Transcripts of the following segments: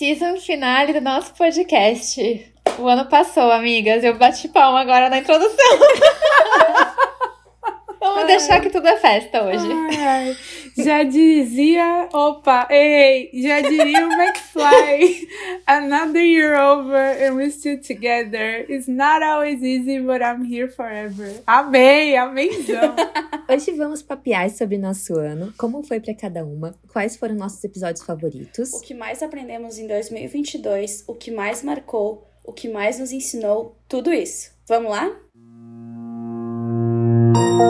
season finale do nosso podcast. O ano passou, amigas. Eu bati palma agora na introdução. Vamos deixar que tudo é festa hoje. Ai, já dizia, opa, ei, já diria o McFly. Another year over and we're still together. It's not always easy, but I'm here forever. Amei, ameizão. Hoje vamos papear sobre nosso ano, como foi para cada uma, quais foram nossos episódios favoritos. O que mais aprendemos em 2022, o que mais marcou, o que mais nos ensinou, tudo isso. Vamos lá?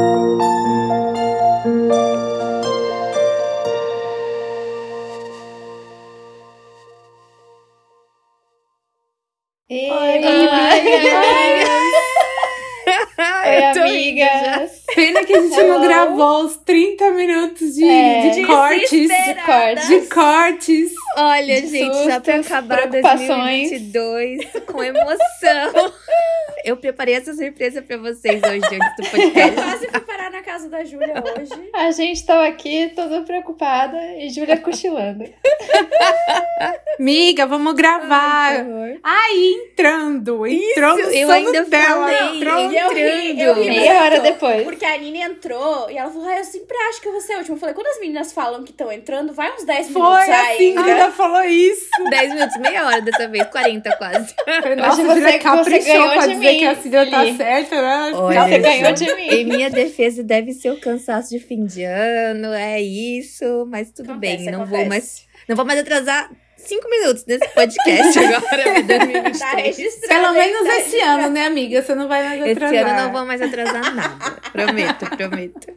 Pena que a gente não gravou os 30 minutos de, É. de cortes. De cortes. De cortes. Olha, De gente, já sustos, acabando preocupações. 2022 com emoção. Eu preparei essa surpresa pra vocês hoje antes do podcast. Quase fui parar na casa da Júlia hoje. A gente tava aqui toda preocupada e Júlia cochilando. Miga, vamos gravar. Aí, entrando. Entrou no eu ainda dela. falei, entrou- E eu ri, eu ri Meia hora depois. Porque a Nini entrou e ela falou: ah, eu sempre acho que eu vou ser a última. Eu falei: quando as meninas falam que estão entrando, vai uns 10 minutos Foi assim, ainda. Ainda falou isso. 10 minutos, meia hora dessa vez, 40 quase. Nossa, que a você- Julia você caprichou ganhou pra de dizer mim, que a Cília tá certa, né? Olha, Você ganhou de Em mim. minha defesa, deve ser o cansaço de fim de ano, é isso, mas tudo Acontece, bem. Não acontece. vou, mais, não vou mais atrasar 5 minutos nesse podcast agora, 2023. Tá. Pelo menos Tá esse ano, né, amiga? Você não vai mais Esse atrasar. ano não vou mais atrasar nada. Prometo, prometo.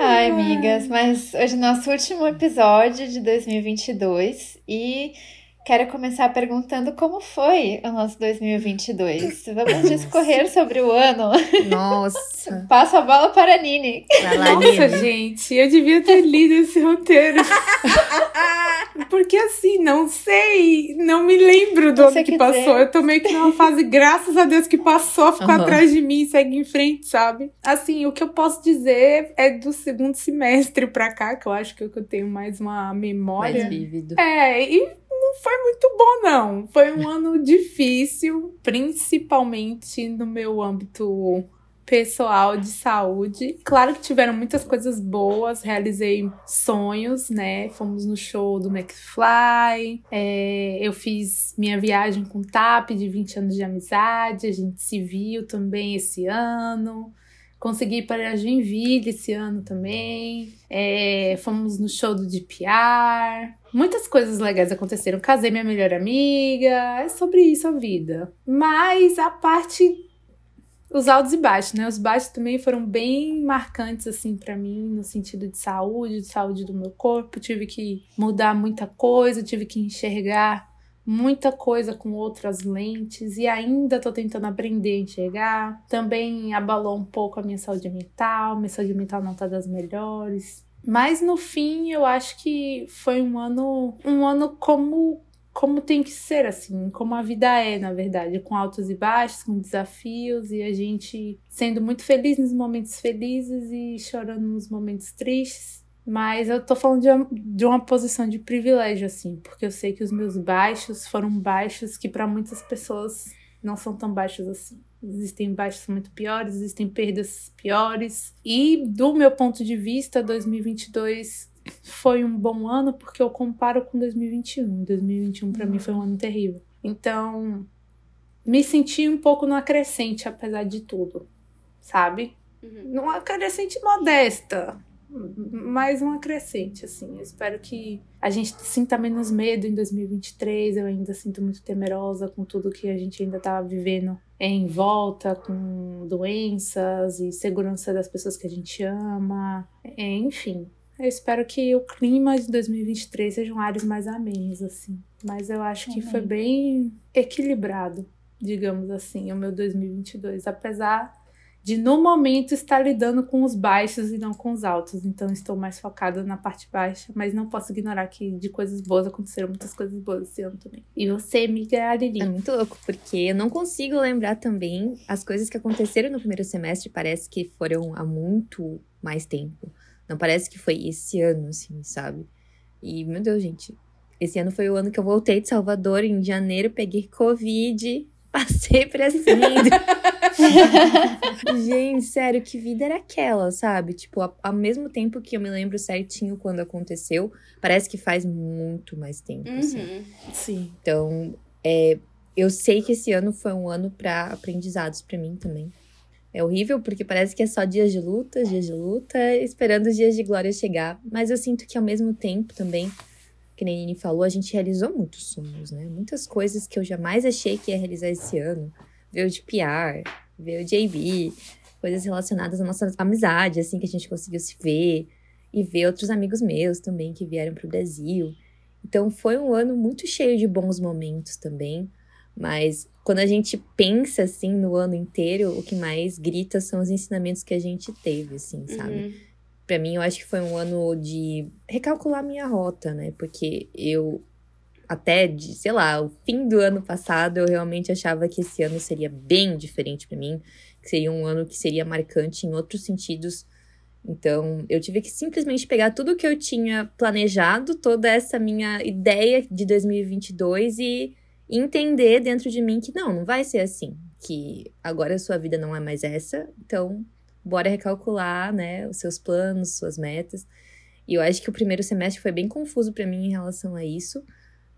Ai, amigas, mas hoje é nosso último episódio de 2022 e quero começar perguntando como foi o nosso 2022. Vamos discorrer sobre o ano. Nossa. Passo a bola para a Nini. Vai lá, Nossa, Nini. gente, eu devia ter lido esse roteiro. Porque assim, não sei, não me lembro do Não ano que passou. dizer. Eu tô meio que numa fase, graças a Deus que passou, ficou Aham. atrás de mim, segue em frente, sabe? Assim, o que eu posso dizer é do segundo semestre pra cá, que eu acho que é que eu tenho mais uma memória. Mais vívido. É, e não foi muito bom, não. Foi um ano difícil, principalmente no meu âmbito pessoal de saúde. Claro que tiveram muitas coisas boas, realizei sonhos, né? Fomos no show do McFly, é, eu fiz minha viagem com o TAP de 20 anos de amizade, a gente se viu também esse ano. Consegui ir para Joinville esse ano também. É, fomos no show do DPR. Muitas coisas legais aconteceram. Casei minha melhor amiga. É sobre isso a vida. Mas a parte. Os altos e baixos, né? Os baixos também foram bem marcantes, assim, pra mim, no sentido de saúde, de saúde do meu corpo. Tive que mudar muita coisa, tive que enxergar muita coisa com outras lentes e ainda tô tentando aprender a enxergar. Também abalou um pouco a minha saúde mental, minha saúde mental não tá das melhores. Mas no fim, eu acho que foi um ano, um ano como como tem que ser assim, como a vida é, na verdade, com altos e baixos, com desafios e a gente sendo muito feliz nos momentos felizes e chorando nos momentos tristes. Mas eu tô falando de uma, de uma posição de privilégio, assim, porque eu sei que os meus baixos foram baixos que para muitas pessoas não são tão baixos assim. Existem baixos muito piores, existem perdas piores. E do meu ponto de vista, 2022 foi um bom ano porque eu comparo com 2021. 2021 para mim foi um ano terrível. Então, me senti um pouco numa crescente apesar de tudo, sabe? Uhum. Numa crescente modesta, mas uma crescente, assim. Eu espero que a gente sinta menos medo em 2023. Eu ainda sinto muito temerosa com tudo que a gente ainda tá vivendo em volta, com doenças e segurança das pessoas que a gente ama. É, enfim, eu espero que o clima de 2023 sejam ares mais amenos, assim. Mas eu acho que Amém. foi bem equilibrado, digamos assim, o meu 2022. Apesar de no momento estar lidando com os baixos e não com os altos. Então estou mais focada na parte baixa, mas não posso ignorar que de coisas boas aconteceram muitas coisas boas esse ano também. E você, amiga Arili? É muito louco, porque eu não consigo lembrar também as coisas que aconteceram no primeiro semestre, parece que foram há muito mais tempo. Não parece que foi esse ano, assim, sabe? E, meu Deus, gente, esse ano foi o ano que eu voltei de Salvador, em janeiro, peguei Covid, passei pra síndrome. Gente, sério, que vida era aquela, sabe? Tipo, ao, ao, mesmo tempo que eu me lembro certinho quando aconteceu, parece que faz muito mais tempo. Assim. Uhum. assim. Sim. Então, é, eu sei que esse ano foi um ano para aprendizados para mim também. É horrível porque parece que é só dias de luta, dias de luta, esperando os dias de glória chegar. Mas eu sinto que ao mesmo tempo também que nem Nini falou, a gente realizou muitos sonhos, né? Muitas coisas que eu jamais achei que ia realizar esse ano. Veio de PR, veio de AB, coisas relacionadas à nossa amizade, assim, que a gente conseguiu se ver. E ver outros amigos meus também que vieram para o Brasil. Então foi um ano muito cheio de bons momentos também. Mas quando a gente pensa assim no ano inteiro, o que mais grita são os ensinamentos que a gente teve, assim, sabe? Uhum para mim, eu acho que foi um ano de recalcular minha rota, né? Porque eu, até de, sei lá, o fim do ano passado, eu realmente achava que esse ano seria bem diferente para mim, que seria um ano que seria marcante em outros sentidos. Então, eu tive que simplesmente pegar tudo que eu tinha planejado, toda essa minha ideia de 2022 e entender dentro de mim que não, não vai ser assim, que agora a sua vida não é mais essa, então bora recalcular, né, os seus planos, suas metas. E eu acho que o primeiro semestre foi bem confuso para mim em relação a isso,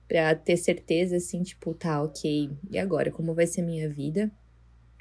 para ter certeza assim, tipo, tá, OK, e agora como vai ser minha vida?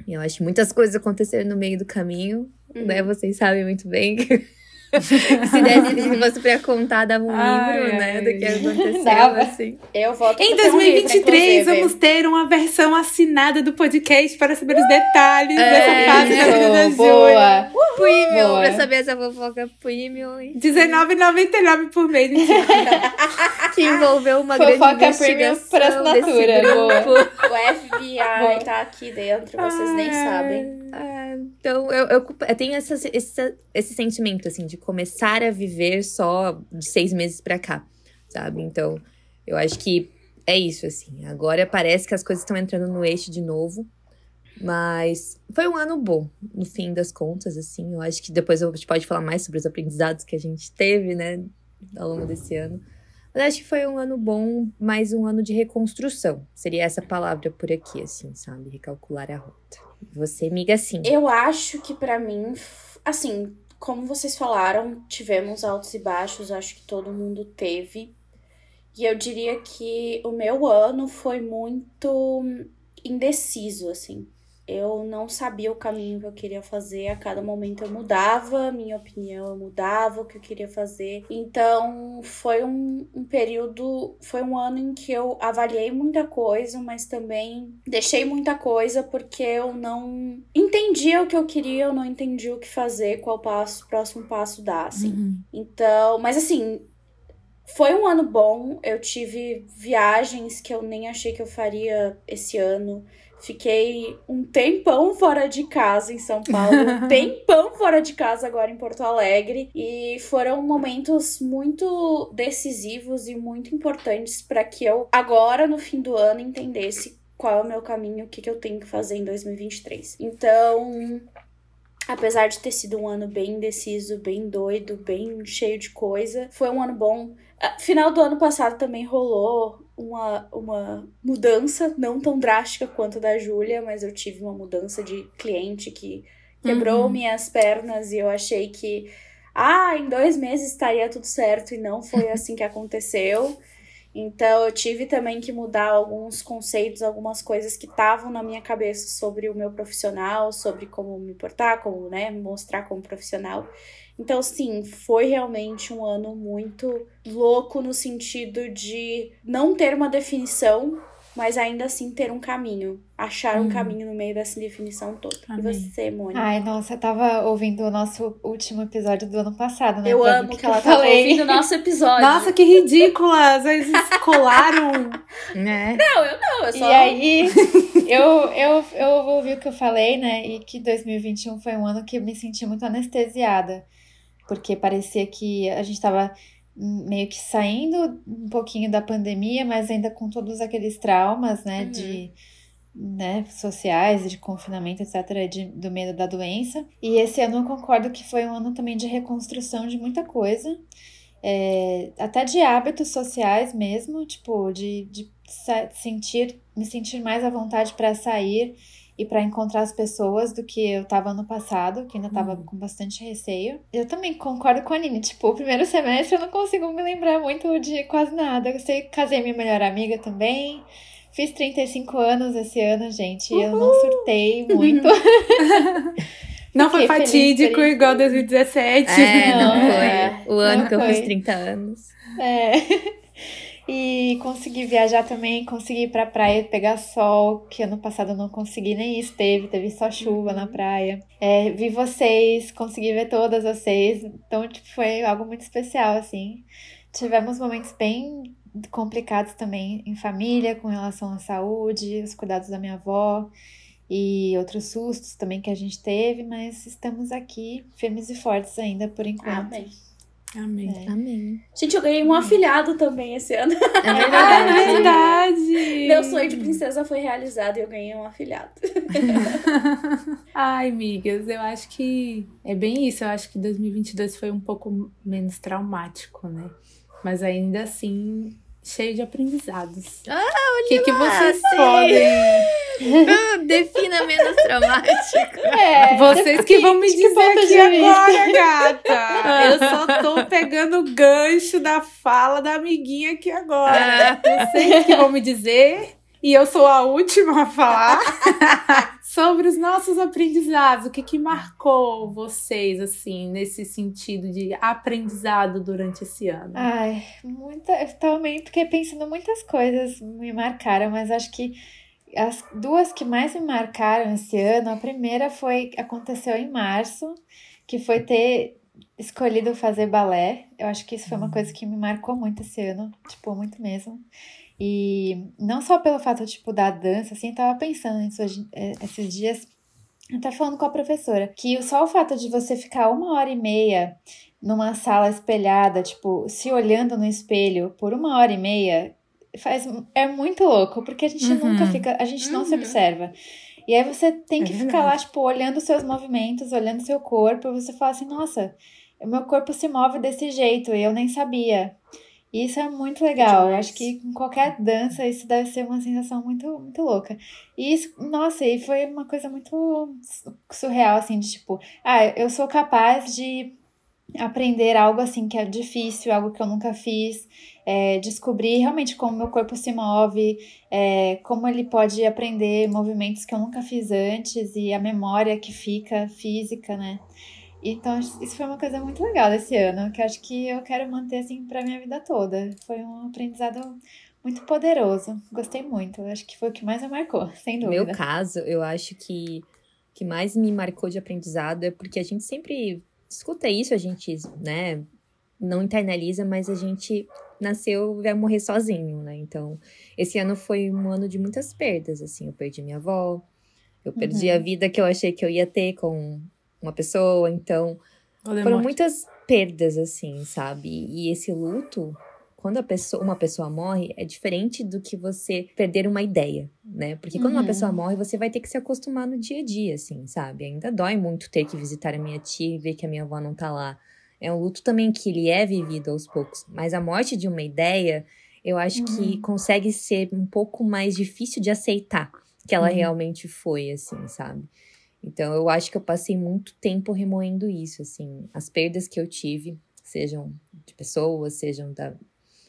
E eu acho que muitas coisas aconteceram no meio do caminho, né, uhum. né? Vocês sabem muito bem se desse se fosse pra contar, dava um ai, livro, né? Do que aconteceu, dava. assim. Eu volto Em 2023, um vamos ter uma versão assinada do podcast para saber os detalhes é, dessa fase da vida da Boa! Premium, boa. pra saber essa fofoca premium. R$19,99 por mês, Que envolveu uma fofoca grande investigação por assinatura. Boa. O FBI boa. tá aqui dentro, vocês ai, nem sabem. É, então, eu, eu, eu tenho essa, esse, esse sentimento, assim, de começar a viver só de seis meses para cá, sabe? Então, eu acho que é isso, assim. Agora parece que as coisas estão entrando no eixo de novo. Mas foi um ano bom, no fim das contas, assim. Eu acho que depois a gente pode falar mais sobre os aprendizados que a gente teve, né, ao longo desse ano. Mas acho que foi um ano bom, mais um ano de reconstrução. Seria essa palavra por aqui, assim, sabe? Recalcular a rota. Você, amiga, sim. Eu acho que para mim, assim, como vocês falaram, tivemos altos e baixos, acho que todo mundo teve. E eu diria que o meu ano foi muito indeciso, assim. Eu não sabia o caminho que eu queria fazer, a cada momento eu mudava, minha opinião eu mudava o que eu queria fazer. Então foi um, um período, foi um ano em que eu avaliei muita coisa, mas também deixei muita coisa porque eu não entendia o que eu queria, eu não entendia o que fazer, qual passo, próximo passo dar, assim. Uhum. Então, mas assim, foi um ano bom, eu tive viagens que eu nem achei que eu faria esse ano. Fiquei um tempão fora de casa em São Paulo, um tempão fora de casa agora em Porto Alegre. E foram momentos muito decisivos e muito importantes para que eu, agora no fim do ano, entendesse qual é o meu caminho, o que, que eu tenho que fazer em 2023. Então, apesar de ter sido um ano bem indeciso, bem doido, bem cheio de coisa, foi um ano bom. Ah, final do ano passado também rolou uma, uma mudança, não tão drástica quanto a da Júlia, mas eu tive uma mudança de cliente que quebrou uhum. minhas pernas e eu achei que, ah, em dois meses estaria tudo certo e não foi assim que aconteceu. Então eu tive também que mudar alguns conceitos, algumas coisas que estavam na minha cabeça sobre o meu profissional, sobre como me portar, como, né, me mostrar como profissional. Então, sim, foi realmente um ano muito louco no sentido de não ter uma definição, mas ainda assim ter um caminho. Achar um uhum. caminho no meio dessa definição toda. Amém. E você, Mônica? Ai, nossa, eu tava ouvindo o nosso último episódio do ano passado, né? Eu amo que, que ela tava falei. ouvindo o nosso episódio. Nossa, que ridículas! Eles colaram. né? Não, eu não, eu só. E aí, eu, eu, eu ouvi o que eu falei, né? E que 2021 foi um ano que eu me senti muito anestesiada porque parecia que a gente estava meio que saindo um pouquinho da pandemia, mas ainda com todos aqueles traumas, né, uhum. de né, sociais, de confinamento, etc., de, do medo da doença. E esse ano eu concordo que foi um ano também de reconstrução de muita coisa. é, até de hábitos sociais mesmo, tipo, de, de sentir, me sentir mais à vontade para sair e para encontrar as pessoas do que eu tava no passado, que ainda tava uhum. com bastante receio. Eu também concordo com a Aline, tipo, o primeiro semestre eu não consigo me lembrar muito de quase nada. Eu sei que casei minha melhor amiga também. Fiz 35 anos esse ano, gente, e eu não surtei muito. Não foi fatídico feliz, igual 2017. É, não, não foi. É, o ano que foi. eu fiz 30 anos. É. E consegui viajar também, consegui ir pra praia pegar sol, que ano passado eu não consegui nem isso, teve, teve só chuva uhum. na praia. É, vi vocês, consegui ver todas vocês, então tipo, foi algo muito especial, assim. Tivemos momentos bem complicados também em família, com relação à saúde, os cuidados da minha avó e outros sustos também que a gente teve, mas estamos aqui firmes e fortes ainda por enquanto. Amém. Amém. É. Amém. Gente, eu ganhei um afilhado também esse ano. É verdade. é verdade. Meu sonho de princesa foi realizado e eu ganhei um afilhado. Ai, amigas, eu acho que é bem isso. Eu acho que 2022 foi um pouco menos traumático, né? Mas ainda assim, cheio de aprendizados. Ah, olha O que, que vocês podem. Ah, defina menos traumático. É, vocês que vão me dizer aqui agora, gata. Eu só tô pegando o gancho da fala da amiguinha aqui agora. Ah. Vocês que vão me dizer. E eu sou a última a falar sobre os nossos aprendizados. O que, que marcou vocês, assim, nesse sentido de aprendizado durante esse ano? Ai, muita. Eu também fiquei pensando muitas coisas me marcaram, mas acho que as duas que mais me marcaram esse ano, a primeira foi aconteceu em março, que foi ter escolhido fazer balé. Eu acho que isso foi uma hum. coisa que me marcou muito esse ano, tipo, muito mesmo. E não só pelo fato, tipo, da dança, assim, eu tava pensando nisso hoje, é, esses dias, até falando com a professora, que só o fato de você ficar uma hora e meia numa sala espelhada, tipo, se olhando no espelho por uma hora e meia, faz, é muito louco, porque a gente uhum. nunca fica, a gente não uhum. se observa. E aí você tem é que ficar lá, tipo, olhando seus movimentos, olhando seu corpo, e você fala assim, nossa, o meu corpo se move desse jeito, e eu nem sabia. Isso é muito legal. Eu acho que com qualquer dança isso deve ser uma sensação muito, muito louca. E isso, nossa, e foi uma coisa muito surreal, assim, de tipo, ah, eu sou capaz de aprender algo assim que é difícil, algo que eu nunca fiz, é, descobrir realmente como meu corpo se move, é, como ele pode aprender movimentos que eu nunca fiz antes e a memória que fica física, né? Então, isso foi uma coisa muito legal desse ano, que acho que eu quero manter assim para minha vida toda. Foi um aprendizado muito poderoso. Gostei muito. Acho que foi o que mais me marcou, sem dúvida. No meu caso, eu acho que o que mais me marcou de aprendizado é porque a gente sempre escuta isso, a gente, né, não internaliza, mas a gente nasceu e vai morrer sozinho, né? Então, esse ano foi um ano de muitas perdas, assim. Eu perdi minha avó, eu perdi uhum. a vida que eu achei que eu ia ter com uma pessoa. Então, foram muitas perdas, assim, sabe? E esse luto, quando a pessoa, uma pessoa morre, é diferente do que você perder uma ideia, né? Porque quando uhum. uma pessoa morre, você vai ter que se acostumar no dia a dia, assim, sabe? Ainda dói muito ter que visitar a minha tia e ver que a minha avó não tá lá. É um luto também que ele é vivido aos poucos. Mas a morte de uma ideia, eu acho uhum. que consegue ser um pouco mais difícil de aceitar que ela uhum. realmente foi, assim, sabe? Então, eu acho que eu passei muito tempo remoendo isso, assim, as perdas que eu tive, sejam de pessoas, sejam da,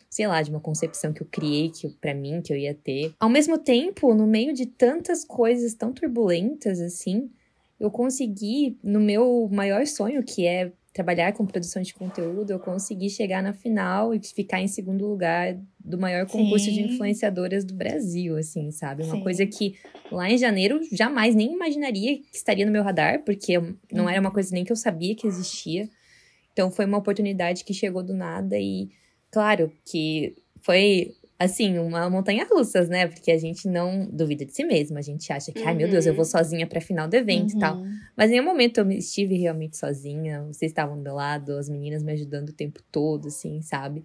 sei lá, de uma concepção que eu criei que para mim que eu ia ter. Ao mesmo tempo, no meio de tantas coisas tão turbulentas assim, eu consegui no meu maior sonho, que é trabalhar com produção de conteúdo, eu consegui chegar na final e ficar em segundo lugar do maior concurso Sim. de influenciadoras do Brasil, assim, sabe? Uma Sim. coisa que lá em janeiro jamais nem imaginaria que estaria no meu radar, porque não era uma coisa nem que eu sabia que existia. Então foi uma oportunidade que chegou do nada e, claro, que foi assim, uma montanha russas, né? Porque a gente não duvida de si mesma. A gente acha que, uhum. ai meu Deus, eu vou uhum. sozinha pra final do evento uhum. e tal. Uhum. Mas em nenhum momento eu estive realmente sozinha. Vocês estavam do meu lado, as meninas me ajudando o tempo todo, assim, sabe?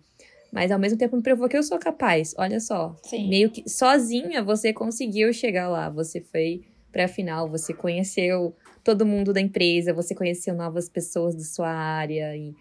Mas ao mesmo tempo me provou que eu sou capaz. Olha só. Sim. Meio que sozinha você conseguiu chegar lá. Você foi pra final, você conheceu todo mundo da empresa, você conheceu novas pessoas da sua área e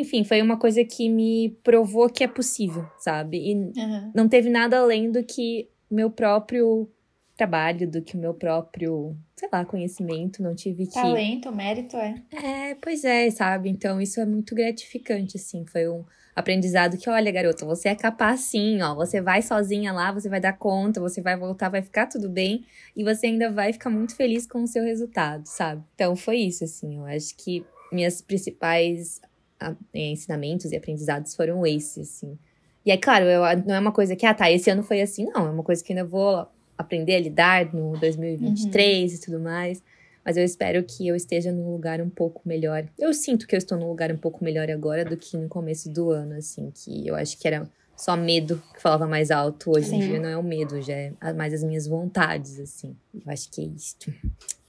enfim, foi uma coisa que me provou que é possível, sabe? E Uhum. não teve nada além do que meu próprio trabalho, do que o meu próprio, sei lá, conhecimento. Não tive que. Talento, mérito é. É, pois é, sabe? Então isso é muito gratificante, assim. Foi um aprendizado que, olha, garota, você é capaz sim, ó. Você vai sozinha lá, você vai dar conta, você vai voltar, vai ficar tudo bem. E você ainda vai ficar muito feliz com o seu resultado, sabe? Então foi isso, assim. Eu acho que minhas principais ah, ensinamentos e aprendizados foram esses, assim. E é claro, eu, não é uma coisa que, ah, tá, esse ano foi assim, não. É uma coisa que ainda vou aprender a lidar no 2023 e tudo mais. Mas eu espero que eu esteja num lugar um pouco melhor. Eu sinto que eu estou num lugar um pouco melhor agora do que no começo do ano, assim, que eu acho que era só medo que falava mais alto. Hoje em Sim. dia não é o medo, já é mais as minhas vontades, assim. Eu acho que é isto.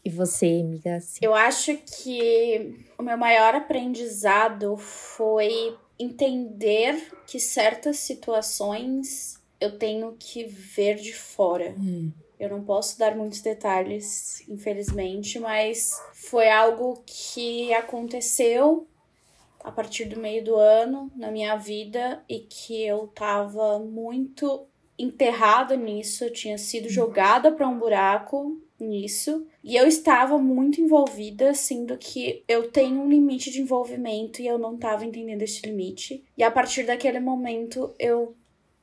E você, amiga? Assim, Eu acho que o meu maior aprendizado foi entender que certas situações eu tenho que ver de fora. Hum. Eu não posso dar muitos detalhes, infelizmente, mas foi algo que aconteceu a partir do meio do ano na minha vida e que eu tava muito enterrada nisso, eu tinha sido jogada para um buraco nisso e eu estava muito envolvida, sendo que eu tenho um limite de envolvimento e eu não tava entendendo esse limite. E a partir daquele momento eu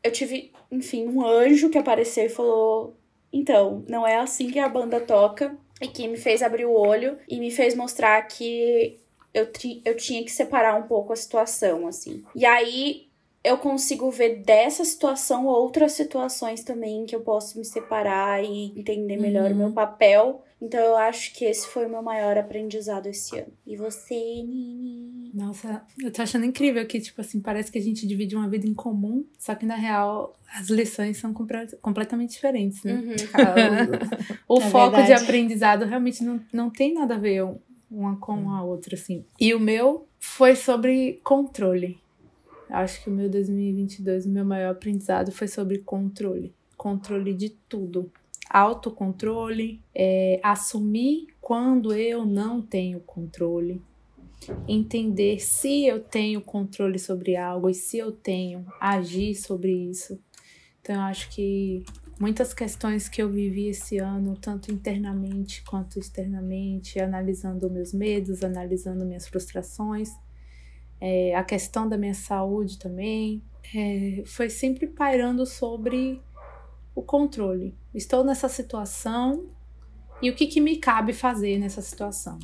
eu tive, enfim, um anjo que apareceu e falou: então, não é assim que a banda toca. E que me fez abrir o olho e me fez mostrar que eu, tri- eu tinha que separar um pouco a situação, assim. E aí eu consigo ver dessa situação outras situações também que eu posso me separar e entender melhor o meu papel. Então eu acho que esse foi o meu maior aprendizado esse ano. E você, Nini? Nossa, eu tô achando incrível que, tipo assim, parece que a gente divide uma vida em comum, só que na real as lições são completamente diferentes, né? Uhum. O, o É foco de verdade. aprendizado realmente não, não tem nada a ver uma com a outra, assim. E o meu foi sobre controle. Acho que o meu 2022, o meu maior aprendizado foi sobre controle. Controle de tudo. Autocontrole, é, assumir quando eu não tenho controle, entender se eu tenho controle sobre algo e se eu tenho, agir sobre isso. Então, eu acho que muitas questões que eu vivi esse ano, tanto internamente quanto externamente, analisando meus medos, analisando minhas frustrações, é, a questão da minha saúde também, é, foi sempre pairando sobre o controle. Estou nessa situação e o que, que me cabe fazer nessa situação?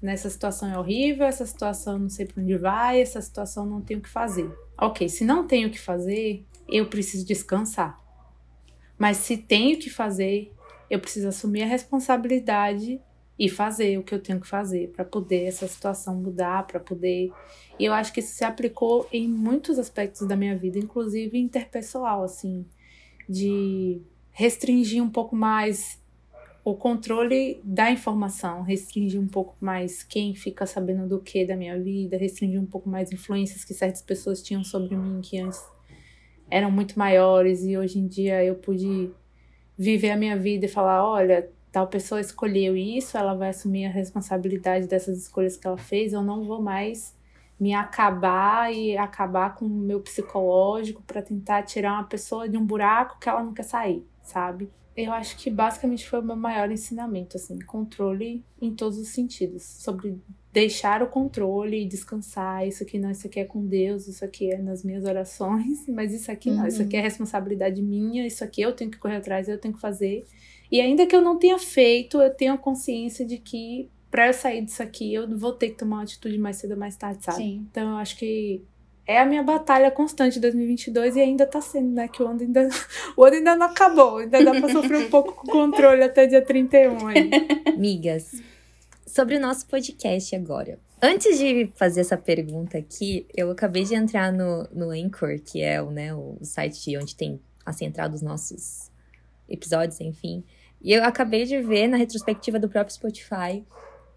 Nessa situação é horrível, essa situação não sei para onde vai, essa situação não tenho o que fazer. Ok, se não tenho o que fazer, eu preciso descansar. Mas se tenho que fazer, eu preciso assumir a responsabilidade e fazer o que eu tenho que fazer para poder essa situação mudar, para poder. E eu acho que isso se aplicou em muitos aspectos da minha vida, inclusive interpessoal, assim, de restringir um pouco mais o controle da informação, restringir um pouco mais quem fica sabendo do que da minha vida, restringir um pouco mais influências que certas pessoas tinham sobre mim que antes eram muito maiores e hoje em dia eu pude viver a minha vida e falar, olha, tal pessoa escolheu isso, ela vai assumir a responsabilidade dessas escolhas que ela fez, eu não vou mais me acabar e acabar com o meu psicológico para tentar tirar uma pessoa de um buraco que ela quer sair, sabe? Eu acho que basicamente foi o meu maior ensinamento, assim, controle em todos os sentidos, sobre deixar o controle e descansar, isso aqui não, isso aqui é com Deus, isso aqui é nas minhas orações, mas isso aqui não, isso aqui é responsabilidade minha, isso aqui eu tenho que correr atrás, eu tenho que fazer. E ainda que eu não tenha feito, eu tenho a consciência de que para eu sair disso aqui, eu vou ter que tomar uma atitude mais cedo ou mais tarde, sabe? Sim. Então eu acho que é a minha batalha constante de 2022 e ainda tá sendo, né? Que o ano ainda, o ano ainda não acabou, ainda dá pra sofrer um pouco com o controle até dia 31 aí. Migas, sobre o nosso podcast agora. Antes de fazer essa pergunta aqui, eu acabei de entrar no, no Anchor, que é o, né, o site onde tem a central dos nossos episódios, enfim. E eu acabei de ver na retrospectiva do próprio Spotify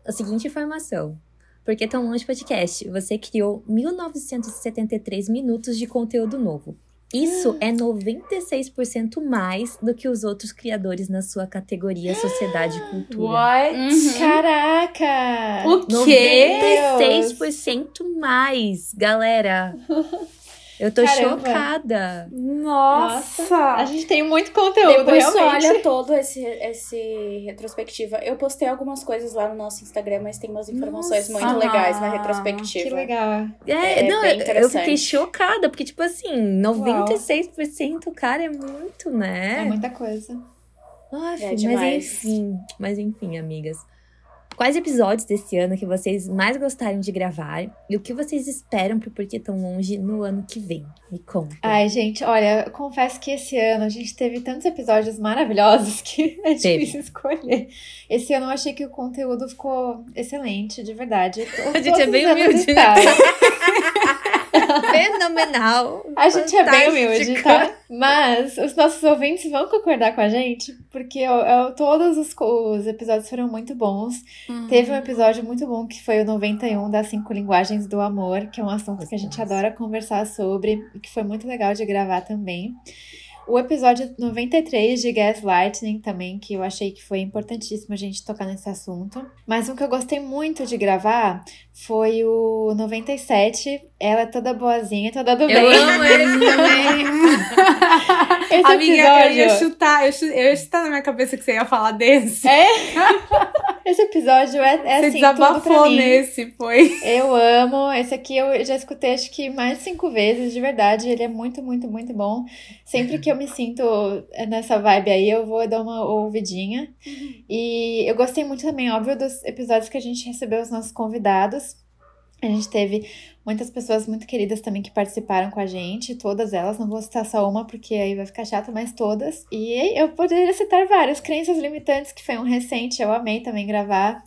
a seguinte informação. Por que tão longe podcast? Você criou 1973 minutos de conteúdo novo. Isso é 96% mais do que os outros criadores na sua categoria Sociedade e Cultura. What? Uhum. Caraca! O quê? 96% mais, galera. Eu tô Caramba. chocada. Nossa! A gente tem muito conteúdo, Depois você realmente. olha todo esse, esse retrospectiva. Eu postei algumas coisas lá no nosso Instagram, mas tem umas informações Nossa. muito legais na Ah, retrospectiva. Que legal. É, É não, bem eu- fiquei chocada, porque, tipo assim, 96%, cara, é muito, É, né? muita coisa. Aff, É mas demais. enfim, mas enfim, amigas. Quais episódios desse ano que vocês mais gostaram de gravar e o que vocês esperam pro Porquê Tão Longe no ano que vem? Me conta. Ai, gente, olha, confesso que esse ano a gente teve tantos episódios maravilhosos que é Teve. difícil escolher. Esse ano eu achei que o conteúdo ficou excelente, de verdade. A gente é bem humilde, né? Fenomenal! A gente é bem humilde, tá? Mas os nossos ouvintes vão concordar com a gente, porque eu- eu- todos os, os episódios foram muito bons. Teve um episódio muito bom que foi o 91 das cinco linguagens do amor, que é um assunto que a gente adora conversar sobre e que foi muito legal de gravar também. O episódio 93 de Gaslighting também, que eu achei que foi importantíssimo a gente tocar nesse assunto. Mas um que eu gostei muito de gravar foi o 97. Ela é toda boazinha, toda do bem. Eu amo esse também! Esse Amiga, episódio, eu ia chutar, eu, eu ia chutar na minha cabeça que você ia falar desse. esse episódio é, é você assim, tudo pra desabafou mim. nesse, foi. Eu amo. Esse aqui eu já escutei acho que mais de cinco vezes, de verdade. Ele é muito, muito, muito bom. Sempre que eu me sinto nessa vibe aí, eu vou dar uma ouvidinha. E eu gostei muito também, óbvio, dos episódios que a gente recebeu os nossos convidados. A gente teve muitas pessoas muito queridas também que participaram com a gente, todas elas, não vou citar só uma porque aí vai ficar chato, mas todas. E eu poderia citar vários, Crenças Limitantes, que foi um recente, eu amei também gravar.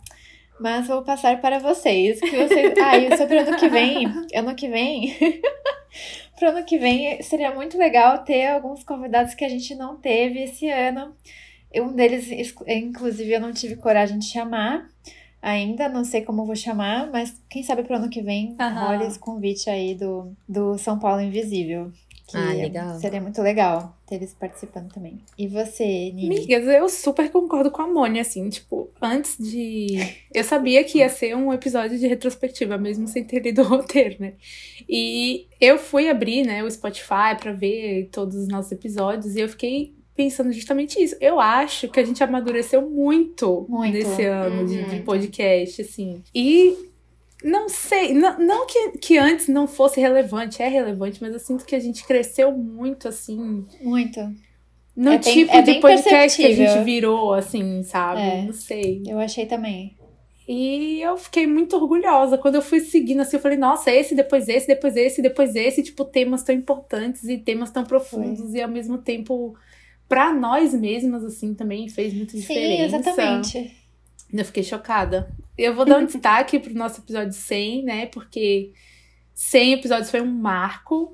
Mas vou passar para vocês. Que vocês... Ah, e sobre o ano que vem, ano que vem, pro ano que vem seria muito legal ter alguns convidados que a gente não teve esse ano. Um deles, inclusive, eu não tive coragem de chamar ainda, não sei como vou chamar, mas quem sabe pro ano que vem Aham. rola esse convite aí do, do São Paulo Invisível. Que Ah, legal. Seria muito legal ter eles participando também. E você, Nini? Amigas, eu super concordo com a Mônia, assim, tipo, antes de. Eu sabia que ia ser um episódio de retrospectiva, mesmo sem ter lido o roteiro, né? E eu fui abrir, né, o Spotify pra ver todos os nossos episódios e eu fiquei pensando justamente isso. Eu acho que a gente amadureceu muito, Muito. nesse ano de, de Uhum. podcast, assim. E. Não sei, não, não que, que antes não fosse relevante, é relevante, mas eu sinto que a gente cresceu muito, assim, Muito. no É bem- tipo é de podcast que a gente virou, assim, sabe? É. Não sei. Eu achei também. E eu fiquei muito orgulhosa. Quando eu fui seguindo, assim, eu falei, nossa, esse, depois esse, depois esse, depois esse, tipo, temas tão importantes e temas tão profundos, e ao mesmo tempo, pra nós mesmas, assim, também fez muita diferença. Sim, exatamente. Eu fiquei chocada. Eu vou dar um destaque pro nosso episódio 100, né? Porque 100 episódios foi um marco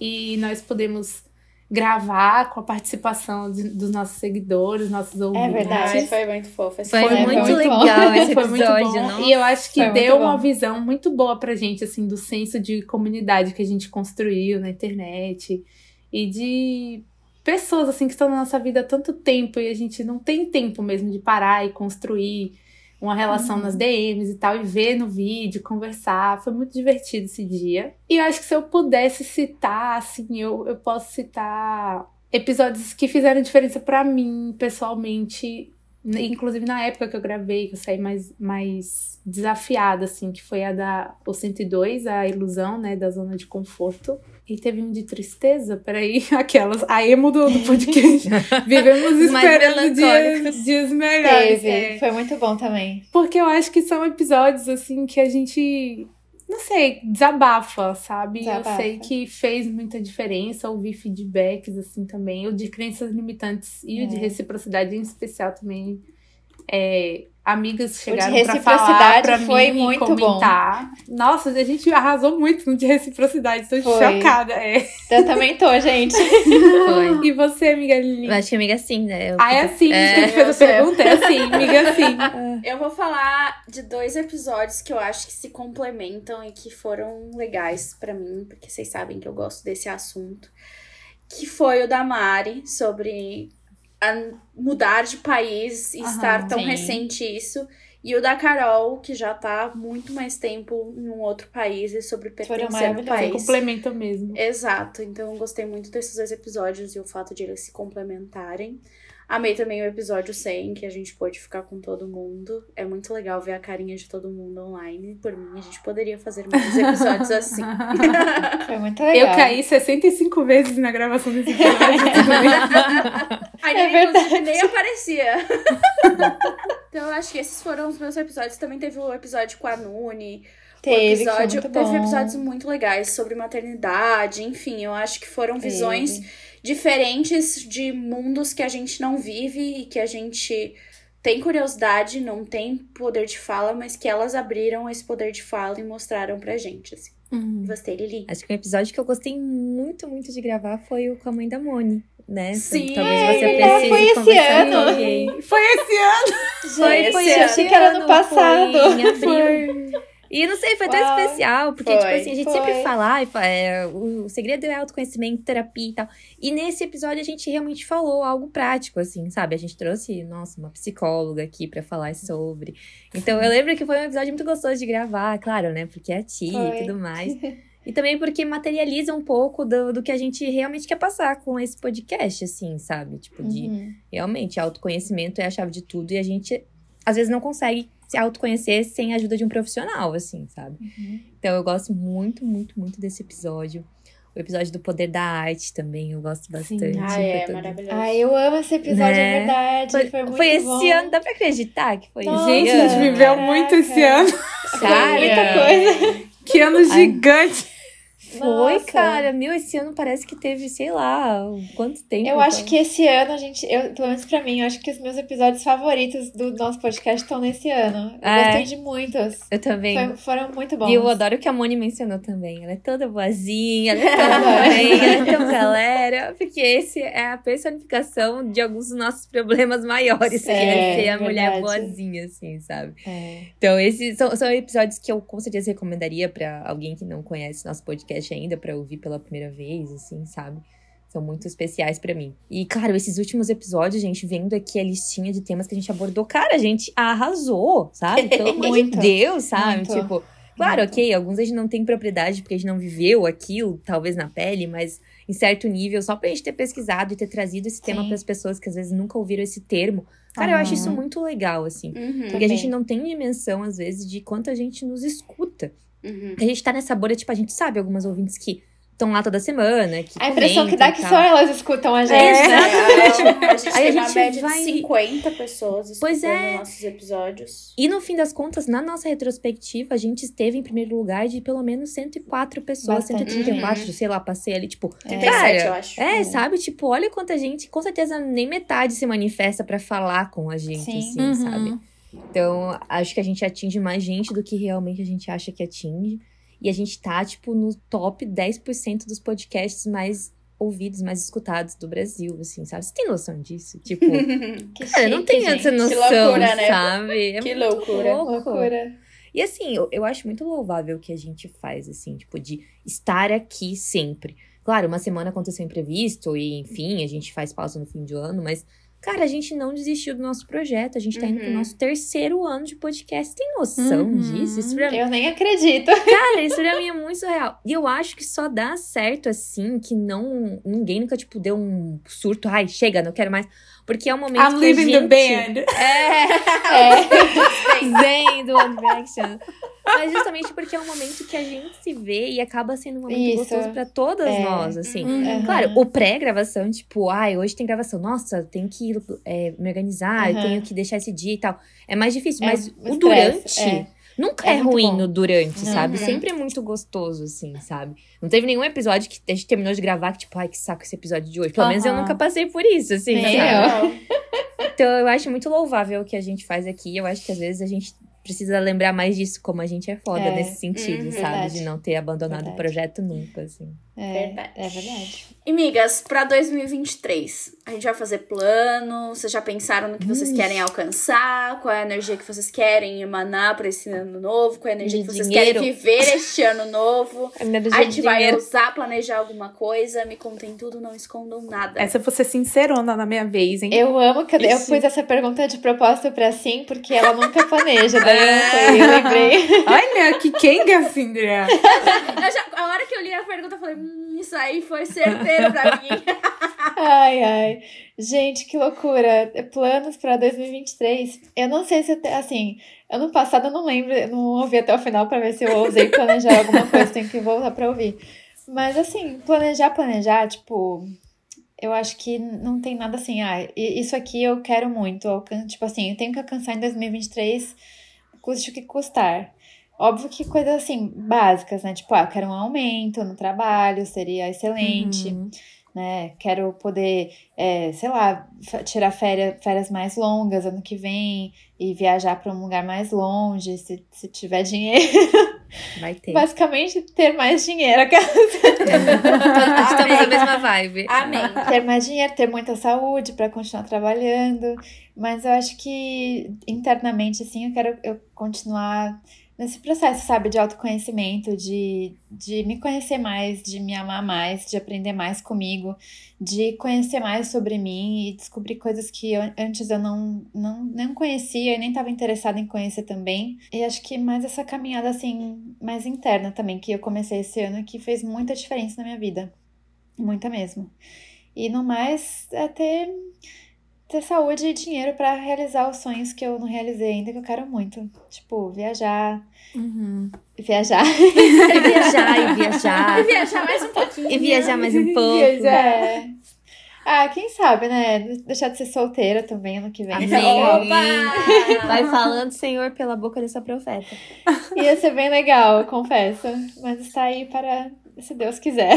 e nós podemos gravar com a participação de- dos nossos seguidores, nossos ouvintes. verdade. Ai, foi muito fofo. esse Foi, Foi muito, muito legal esse Foi muito episódio, bom. E eu acho que Foi deu bom. uma visão muito boa pra gente, assim, do senso de comunidade que a gente construiu na internet. E de pessoas, assim, que estão na nossa vida há tanto tempo e a gente não tem tempo mesmo de parar e construir uma relação nas DMs e tal, e ver no vídeo, conversar. Foi muito divertido esse dia. E eu acho que se eu pudesse citar, assim, eu, eu posso citar episódios que fizeram diferença pra mim, pessoalmente, Inclusive na época que eu gravei, que eu saí mais, mais desafiada, assim, que foi a da o 102, a ilusão, né, da zona de conforto. E teve um de tristeza, peraí, aquelas, a emo do, do podcast. Vivemos esperando dias, dias melhores. Teve. é. Foi muito bom também. Porque eu acho que são episódios, assim, que a gente, não sei, desabafa, sabe? Desabafa. Eu sei que fez muita diferença ouvir feedbacks, assim, também. O de crenças limitantes e o de É. reciprocidade em especial também. É, amigas chegaram pra falar reciprocidade pra foi mim muito comentar. Nossa, a gente arrasou muito no de reciprocidade. Tô Foi. chocada. É. Eu também tô, gente. Foi. E você, amiga Lili? Eu acho que amiga assim, né? Eu Ah, é assim, a gente É. tem que fazer a sei. pergunta, é assim, amiga assim. Eu vou falar de dois episódios que eu acho que se complementam e que foram legais para mim, porque vocês sabem que eu gosto desse assunto. Que foi o da Mari, sobre mudar de país e Aham, estar tão sim. recente isso. E o da Carol, que já tá muito mais tempo em um outro país e sobre pertencer ao país. Complementa mesmo. Exato. Então eu gostei muito desses dois episódios e o fato de eles se complementarem. Amei também o episódio 100, que a gente pôde ficar com todo mundo. É muito legal ver a carinha de todo mundo online. Por mim, a gente poderia fazer mais episódios assim. Foi muito legal. Eu caí 65 vezes na gravação desse episódio. a é nem aparecia. então, eu acho que esses foram os meus episódios. Também teve o episódio com a Nuni. Teve, episódio, teve episódios muito legais sobre maternidade, enfim, eu acho que foram visões teve diferentes de mundos que a gente não vive e que a gente tem curiosidade, não tem poder de fala, mas que elas abriram esse poder de fala e mostraram pra gente, assim. Uhum. Gostei, Lili. Acho que um episódio que eu gostei muito, muito de gravar foi o com a mãe da Moni, né? Sim, talvez você precise foi esse ano. Foi esse ano. Foi, foi, esse achei que era no passado. Foi em abril. Foi. E não sei, foi tão Uau. especial, porque, tipo foi, tipo assim, a gente foi. sempre fala, é, o segredo é autoconhecimento, terapia e tal. E nesse episódio a gente realmente falou algo prático, assim, sabe? A gente trouxe, nossa, uma psicóloga aqui para falar sobre. Então eu lembro que foi um episódio muito gostoso de gravar, claro, né? Porque é a tia foi. e tudo mais. E também porque materializa um pouco do, do que a gente realmente quer passar com esse podcast, assim, sabe? Tipo, de uhum. realmente autoconhecimento é a chave de tudo e a gente às vezes não consegue se autoconhecer sem a ajuda de um profissional, assim, sabe? Uhum. Então eu gosto muito, muito, muito desse episódio. O episódio do poder da arte também, eu gosto bastante. Sim. Ah, é, maravilhoso. Ah, eu amo esse episódio, né? é verdade. Foi, foi muito Foi esse bom. ano, dá pra acreditar que foi Nossa, Gente, a gente viveu muito esse ano. Cara, muita coisa. Que ano gigante. Foi, Nossa. cara. Meu, esse ano parece que teve, sei lá, quanto tempo. Eu acho que esse ano a gente, eu, pelo menos pra mim, eu acho que os meus episódios favoritos do nosso podcast estão nesse ano. Eu é. gostei de muitos. Eu também. Foi, foram muito bons. E eu adoro o que a Moni mencionou também. Ela é toda boazinha, ela é toda bem, ela é tão galera. Porque esse é a personificação de alguns dos nossos problemas maiores, é, que é ser a mulher boazinha, assim, sabe? É. Então, esses são, são episódios que eu com certeza recomendaria pra alguém que não conhece nosso podcast podcast ainda para ouvir pela primeira vez, assim, sabe? São muito especiais para mim. E, claro, esses últimos episódios, gente, vendo aqui a listinha de temas que a gente abordou, cara, a gente arrasou, sabe? Pelo amor de Deus, sabe? Muito. Tipo, claro, muito. ok, alguns a gente não tem propriedade porque a gente não viveu aquilo, talvez na pele, mas em certo nível, só pra gente ter pesquisado e ter trazido esse Sim. tema para as pessoas que às vezes nunca ouviram esse termo. Cara, uhum. eu acho isso muito legal, assim. Uhum, porque também. a gente não tem dimensão, às vezes, de quanto a gente nos escuta. Uhum. A gente tá nessa bolha, tipo, a gente sabe algumas ouvintes que estão lá toda semana. Que a impressão que dá é que só elas escutam a gente. É, exatamente. É, a gente Aí tem a gente média vai... de 50 pessoas escutando pois é. nossos episódios. E no fim das contas, na nossa retrospectiva, a gente esteve em primeiro lugar de pelo menos 104 pessoas, Bastante. 134, uhum. sei lá, passei ali, tipo. 37, cara, eu acho. É, uhum. sabe? Tipo, olha quanta gente, com certeza nem metade se manifesta para falar com a gente, Sim. assim, uhum. sabe? Então, acho que a gente atinge mais gente do que realmente a gente acha que atinge. E a gente tá, tipo, no top 10% dos podcasts mais ouvidos, mais escutados do Brasil, assim, sabe? Você tem noção disso? Tipo, que cara, não tenho essa noção, que loucura, né? sabe? É que loucura. loucura. E assim, eu, eu acho muito louvável o que a gente faz, assim, tipo, de estar aqui sempre. Claro, uma semana aconteceu imprevisto e, enfim, a gente faz pausa no fim de ano, mas Cara, a gente não desistiu do nosso projeto. A gente tá indo pro uhum. nosso terceiro ano de podcast. Tem noção uhum. disso? Isso pra mim... Eu nem acredito. Cara, isso pra mim é muito surreal. E eu acho que só dá certo assim, que não. Ninguém nunca, tipo, deu um surto. Ai, chega, não quero mais. Porque é um momento I'm que leaving a gente... the band. É. é. Zen do One Direction. Mas justamente porque é um momento que a gente se vê e acaba sendo um momento Isso. gostoso pra todas é. nós, assim. Uhum. Claro, o pré-gravação, tipo, ai, hoje tem gravação. Nossa, tenho que é, me organizar, uhum. tenho que deixar esse dia e tal. É mais difícil, é, mas o, durante... É. Nunca é, é ruim no durante, sabe? Uhum. Sempre é muito gostoso, assim, sabe? Não teve nenhum episódio que a gente terminou de gravar que, tipo, ai, que saco esse episódio de hoje. Pelo menos eu nunca passei por isso, assim, Nem sabe? Eu. Então eu acho muito louvável o que a gente faz aqui. Eu acho que às vezes a gente precisa lembrar mais disso, como a gente é foda é. nesse sentido, uhum, sabe? Verdade. De não ter abandonado verdade. o projeto nunca, assim. É, Verdade. é verdade. E, migas, pra 2023, a gente vai fazer plano? Vocês já pensaram no que vocês querem alcançar? Qual é a energia que vocês querem emanar pra esse ano novo? Qual é a energia De que vocês dinheiro. querem viver este ano novo? Energia A gente vai dinheiro. usar, planejar alguma coisa? Me contem tudo, não escondam nada. Essa eu vou ser sincerona na minha vez, hein? Eu amo que eu, eu Isso. pus essa pergunta de propósito pra sim, porque ela nunca planeja. Daí eu, foi, eu lembrei. Olha, que. Eu já- a hora que eu li a pergunta, eu falei, hum, isso aí foi certeiro pra mim. Ai, ai. Gente, que loucura. Planos pra 2023. Eu não sei se te- assim, ano passado eu não lembro, eu não ouvi até o final pra ver se eu ousei planejar alguma coisa, tenho que voltar pra ouvir. Mas assim, planejar, planejar, tipo, eu acho que não tem nada assim, ah, isso aqui eu quero muito, tipo assim, eu tenho que alcançar em 2023, custe o que custar. Óbvio que coisas assim, básicas, né? Tipo, ah, eu quero um aumento no trabalho, seria excelente Uhum. né? Quero poder, é, sei lá, tirar férias, férias mais longas ano que vem e viajar para um lugar mais longe, se, se tiver dinheiro. Vai ter. Basicamente, ter mais dinheiro. aquela- Estamos na mesma vibe. Amém. ter mais dinheiro, ter muita saúde para continuar trabalhando. Mas eu acho que internamente, assim, eu quero eu continuar nesse processo, sabe, de autoconhecimento, de, de me conhecer mais, de me amar mais, de aprender mais comigo, de conhecer mais sobre mim e descobrir coisas que eu- antes eu não, não, não conhecia e nem estava interessada em conhecer também. E acho que mais essa caminhada, assim, mais interna também, que eu comecei esse ano, que fez muita diferença na minha vida. Muita mesmo. E no mais, é ter, ter saúde e dinheiro pra realizar os sonhos que eu não realizei ainda, que eu quero muito. Tipo, viajar. Uhum. Viajar. E viajar, e viajar. E viajar mais um pouquinho. E viajar mais um pouco. É. Ah, quem sabe, né? Deixar de ser solteira também ano que vem. Amém. Opa! Vai falando, Senhor, pela boca dessa profeta. Ia ser bem legal, confesso. Mas está aí para se Deus quiser.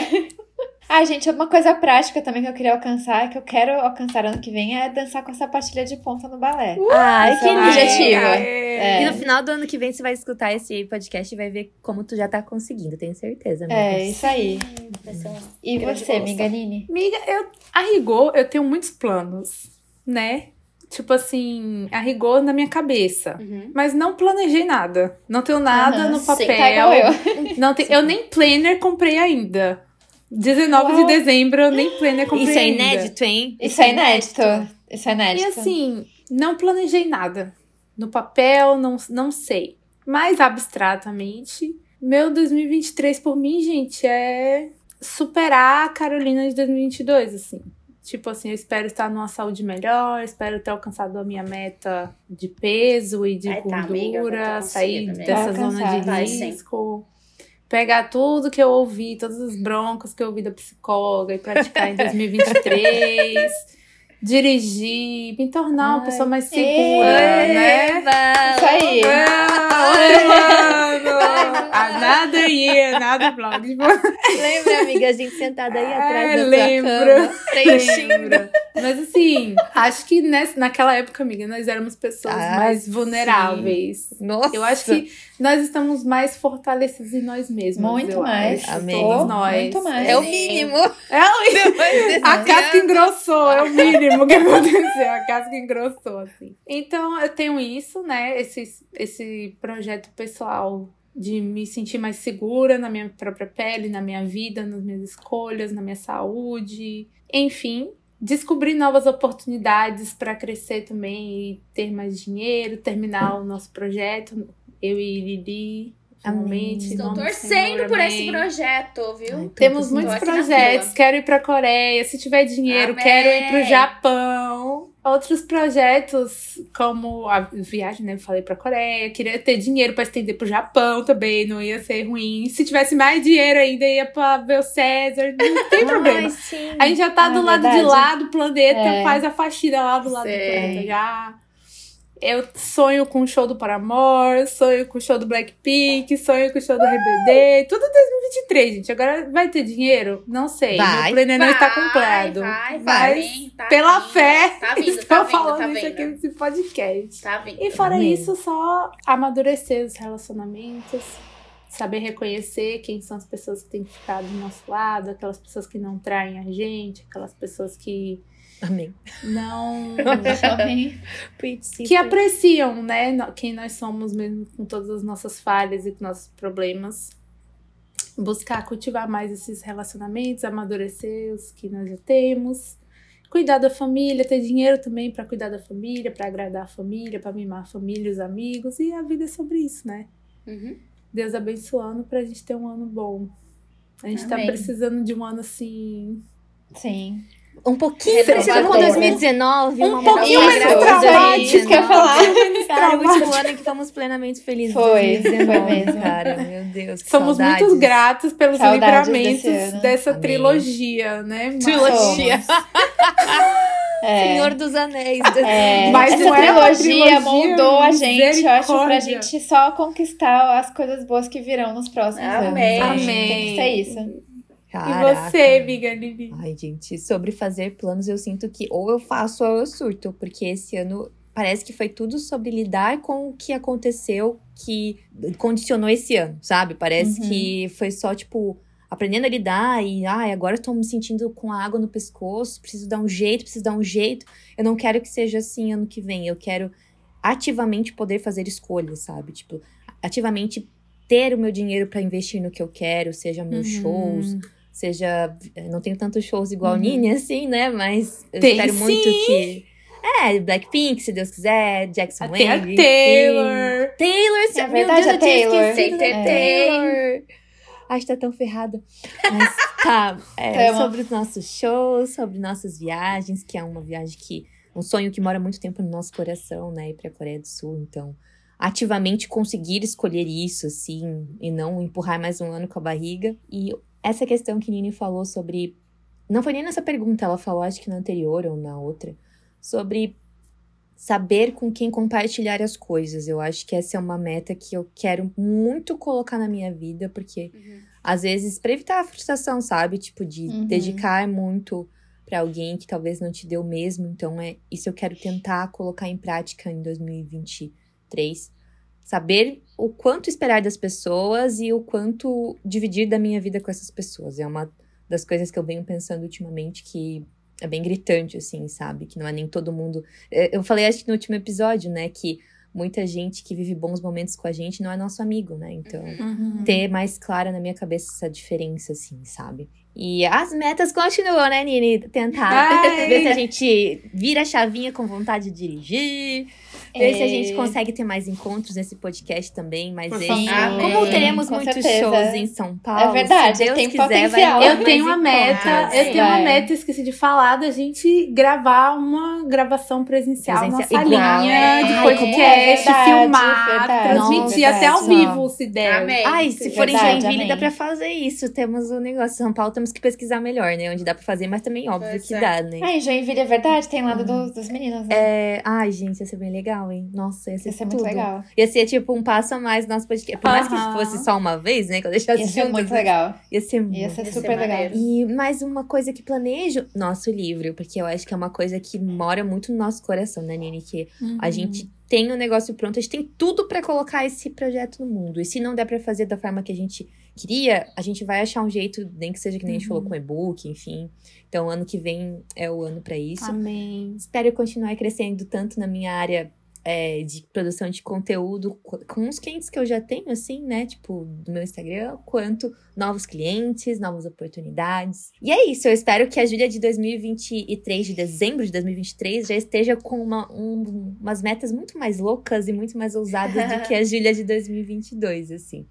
Ah, gente, uma coisa prática também que eu queria alcançar, que eu quero alcançar ano que vem, é dançar com sapatilha de ponta no balé. Ai, esse que é um objetivo. É. E no final do ano que vem você vai escutar esse podcast e vai ver como tu já tá conseguindo, tenho certeza. amiga. É, isso aí. Uma E você, bolsa. Miganini? Amiga, eu, a rigor, eu tenho muitos planos, né? Tipo assim, a rigor na minha cabeça. Uhum. Mas não planejei nada. Não tenho nada Aham, no sim, papel. Tá igual eu. Não tem, eu nem planner comprei ainda. 19 de Uau. dezembro eu nem planner comprei Isso é inédito, hein? Isso é inédito. Isso é E inédito. assim, não planejei nada. No papel, não, não sei. Mais abstratamente, meu 2023 por mim, gente, é superar a Carolina de 2022, assim. Tipo assim, eu espero estar numa saúde melhor, espero ter alcançado a minha meta de peso e de Vai tá, gordura, amiga, sair dessa zona de risco. Pegar tudo que eu ouvi, todas as broncas que eu ouvi da psicóloga e praticar em 2023. dirigir, me tornar uma Ai, pessoa mais segura, Eba! né? Isso aí. Ah, outro ano! Another year, another vlog. Tipo, Lembra, amiga, a gente sentada aí atrás É, da lembro. Lembro. Mas assim, acho que nessa, naquela época, amiga, nós éramos pessoas Ah, mais sim. vulneráveis. Nossa. Eu acho que nós estamos mais fortalecidos em nós mesmos. Muito mais. acho. Amém. Todos nós. Muito mais. É o mínimo. É o desse A casca engrossou, é o mínimo que aconteceu. A casca engrossou, assim. Então, eu tenho isso, né? Esse, esse projeto pessoal de me sentir mais segura na minha própria pele, na minha vida, nas minhas escolhas, na minha saúde. Enfim, descobrir novas oportunidades para crescer também e ter mais dinheiro, terminar o nosso projeto. Eu e Lili, finalmente. Estou torcendo Senhor, por amém. esse projeto, viu? Ai, Temos muitos projetos. Quero ir pra Coreia. Se tiver dinheiro, Amém. quero ir pro Japão. Outros projetos, como a viagem, né? Eu falei pra Coreia. Queria ter dinheiro pra estender pro Japão também. Não ia ser ruim. Se tivesse mais dinheiro ainda, ia pra ver o César. Não tem problema. Ai. A gente já tá Ah, do lado de verdade. lá do planeta, É. faz a faxina lá do lado Sei. do planeta já. Eu sonho com o show do Paramore, sonho com o show do Blackpink, sonho com o show do RBD. Tudo 2023, gente. Agora vai ter dinheiro? Não sei. Vai. Meu planner não está Vai, completo. Vai, vai, Mas, hein? Tá pela vindo. fé, Tá vindo, estou tá vindo, falando tá isso aqui vindo. nesse podcast. Tá vindo. E fora Amém. isso, só amadurecer os relacionamentos, saber reconhecer quem são as pessoas que têm que ficar do nosso lado, aquelas pessoas que não traem a gente, aquelas pessoas que Amém. não Amém. que apreciam, né, quem nós somos mesmo com todas as nossas falhas e com nossos problemas. Buscar cultivar mais esses relacionamentos, amadurecer os que nós já temos. Cuidar da família, ter dinheiro também para cuidar da família, para agradar a família, para mimar a família, os amigos. E a vida é sobre isso, né? Uhum. Deus abençoando pra gente ter um ano bom. A gente tá Amém. precisando de um ano assim. Sim. Um pouquinho parecido com 2019. Um pouquinho graça, traumático. Isso que eu ia falar. Cara, o último ano em que fomos plenamente felizes. Foi, 2019, foi mesmo. Cara, meu Deus. que Somos saudades. muito gratos pelos Saudades livramentos dessa Amém. trilogia, né? Mas- Trilogia. É. Senhor dos Anéis. É, Mas essa é trilogia, trilogia, moldou a gente, eu acho, pra gente só conquistar as coisas boas que virão nos próximos Amém. anos. Amém. Tem que ser isso. E Caraca. você, amiga Lili? Ai, gente, sobre fazer planos, eu sinto que ou eu faço ou eu surto, porque esse ano parece que foi tudo sobre lidar com o que aconteceu que condicionou esse ano, sabe? Parece Uhum. que foi só, tipo, aprendendo a lidar e, ai, agora eu tô me sentindo com a água no pescoço, preciso dar um jeito, preciso dar um jeito. Eu não quero que seja assim ano que vem, eu quero ativamente poder fazer escolhas, sabe? Tipo, ativamente ter o meu dinheiro pra investir no que eu quero, seja meus Uhum. shows, seja. eh, Não tenho tantos shows igual Uhum. Nini, assim, né? Mas eu Tem espero muito sim. que. É, Blackpink, se Deus quiser, Jackson Até Wang. Taylor. sim. Taylor, se... É verdade, Deus, a Taylor. Tem, tem. Taylor. Ai, tá tão ferrada. Mas tá, é, Tamo. sobre os nossos shows, sobre nossas viagens, que é uma viagem que. Um sonho que mora muito tempo no nosso coração, né? Ir pra Coreia do Sul. Então, ativamente conseguir escolher isso, assim, e não empurrar mais um ano com a barriga. E essa questão que Nini falou sobre. Não foi nem nessa pergunta, ela falou, acho que na anterior ou na outra, sobre saber com quem compartilhar as coisas. Eu acho que essa é uma meta que eu quero muito colocar na minha vida, porque Uhum. às vezes, pra evitar a frustração, sabe? Tipo, de Uhum. dedicar muito pra alguém que talvez não te o mesmo. Então, é isso eu quero tentar colocar em prática em 2023. Saber o quanto esperar das pessoas e o quanto dividir da minha vida com essas pessoas. É uma das coisas que eu venho pensando ultimamente que é bem gritante, assim, sabe? Que não é nem todo mundo. É, Eu falei, acho que no último episódio, né? Que muita gente que vive bons momentos com a gente não é nosso amigo, né? Então Uhum. ter mais clara na minha cabeça essa diferença, assim, sabe? E as metas continuam, né, Nini? Tentar Ai. ver se a gente vira a chavinha com vontade de dirigir. Ver se a gente É. consegue ter mais encontros nesse podcast também. Mas favor. como teremos Com muitos certeza. shows em São Paulo, É verdade, se Deus tem quiser, potencial. vai Eu tenho uma meta, eu tenho uma meta, esqueci de falar, da gente gravar uma gravação presencial, Presencial. nossa Igual. linha de Ai, podcast, é verdade, filmar, verdade, transmitir verdade. até ao vivo, se der. Amém. Ai, se for em Verdade, Joinville, amém. dá pra fazer isso. Temos um negócio. São Paulo temos que pesquisar melhor, né? Onde dá pra fazer, mas também óbvio Pois que é. dá, né? Ah, em Joinville é verdade, tem lado dos, dos meninos, né? É, Ai, gente, ia ser bem legal, hein? Nossa, ia ser Isso é tudo. muito legal. Ia ser tipo um passo a mais no nosso podcast. Por mais que fosse só uma vez, né? Que eu deixasse Ia ser junto, muito legal. Ia ser muito. Ia ser Ia ser super legal. maneiro. E mais uma coisa que planejo, nosso livro, porque eu acho que é uma coisa que mora muito no nosso coração, né, Nini? Que Uhum. a gente tem o negócio pronto, a gente tem tudo pra colocar esse projeto no mundo. E se não der pra fazer da forma que a gente queria, a gente vai achar um jeito, nem que seja que nem a gente falou com e-book, enfim. Então, ano que vem é o ano pra isso. Amém. Espero continuar crescendo tanto na minha área é, de produção de conteúdo co- com os clientes que eu já tenho, assim, né? Tipo, do meu Instagram, quanto novos clientes, novas oportunidades. E é isso, eu espero que a Júlia de 2023, de dezembro de 2023, já esteja com uma- um- umas metas muito mais loucas e muito mais ousadas do que a Júlia de 2022, assim.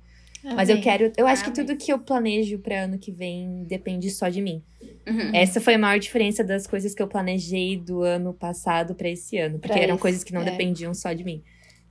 Mas eu quero, eu acho que tudo que eu planejo para ano que vem depende só de mim. Uhum. Essa foi a maior diferença das coisas que eu planejei do ano passado pra esse ano. Porque Pra eram esse, coisas que não é. dependiam só de mim.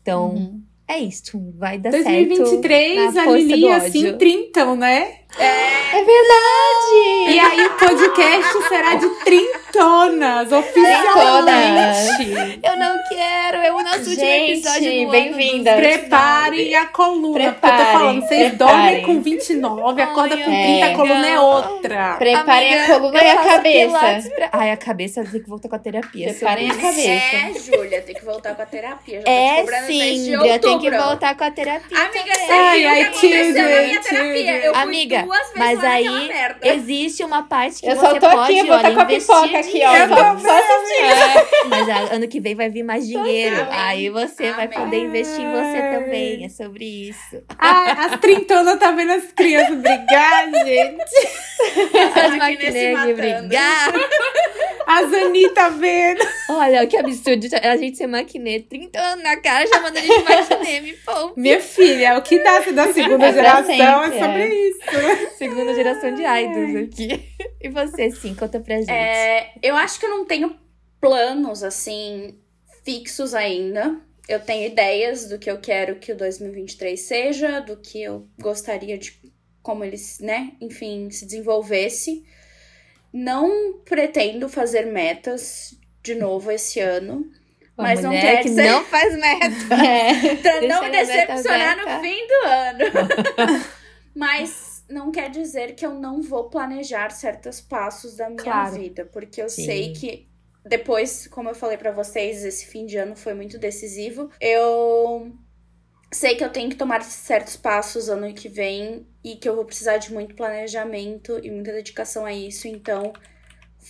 Então, Uhum. é isso. Vai dar 2023, certo. na a força Lili assim, trintão, né? É verdade! E aí o podcast será de trintonas, oficialmente. Eu não quero, eu não nosso último episódio Gente, do ano bem-vinda. dos Preparem a coluna, porque eu tô Preparem, falando, vocês preparem. dormem com 29, acorda com Ai, 30, a coluna é outra. Preparem Amiga, a coluna e a cabeça. pra- Ai, a cabeça tem que voltar com a terapia. Preparem a cabeça. É, Júlia, tem que voltar com a terapia. Já É sim, Bria, tem que voltar com a terapia. Amiga, você Ai, viu o que aconteceu na minha terapia? Eu Amiga, duas vezes mas aí. Existe uma parte que Eu você só tô pode, aqui, eu vou olha, a investir pipoca aqui, ó. Eu Só, só assistindo. Mas a- ano que vem vai vir mais dinheiro. Amém. Aí você vai Amém. poder investir em você também. É sobre isso. Ai, as trintonas tá vendo as crianças brigar, gente. As Maquinê se maquininhas de matando. brigar. A Zani tá vendo. Olha, que absurdo a gente ser maquinê. 30 anos na cara chamando a gente de maquinê. Me poupa. Minha filha, é o que dá da segunda É geração sempre, é sobre isso. Segunda geração de idols aqui. E você, sim, conta pra gente. É, eu acho que eu não tenho planos assim fixos ainda. Eu tenho ideias do que eu quero que o 2023 seja, do que eu gostaria de como ele, né, enfim, se desenvolvesse. Não pretendo fazer metas de novo esse ano, Uma mas não quer que dizer- não faz meta. É. pra não meta decepcionar aberta. no fim do ano. Mas não quer dizer que eu não vou planejar certos passos da minha Claro. vida, porque eu Sim. sei que depois, como eu falei pra vocês, esse fim de ano foi muito decisivo. Eu sei que eu tenho que tomar certos passos ano que vem e que eu vou precisar de muito planejamento e muita dedicação a isso, então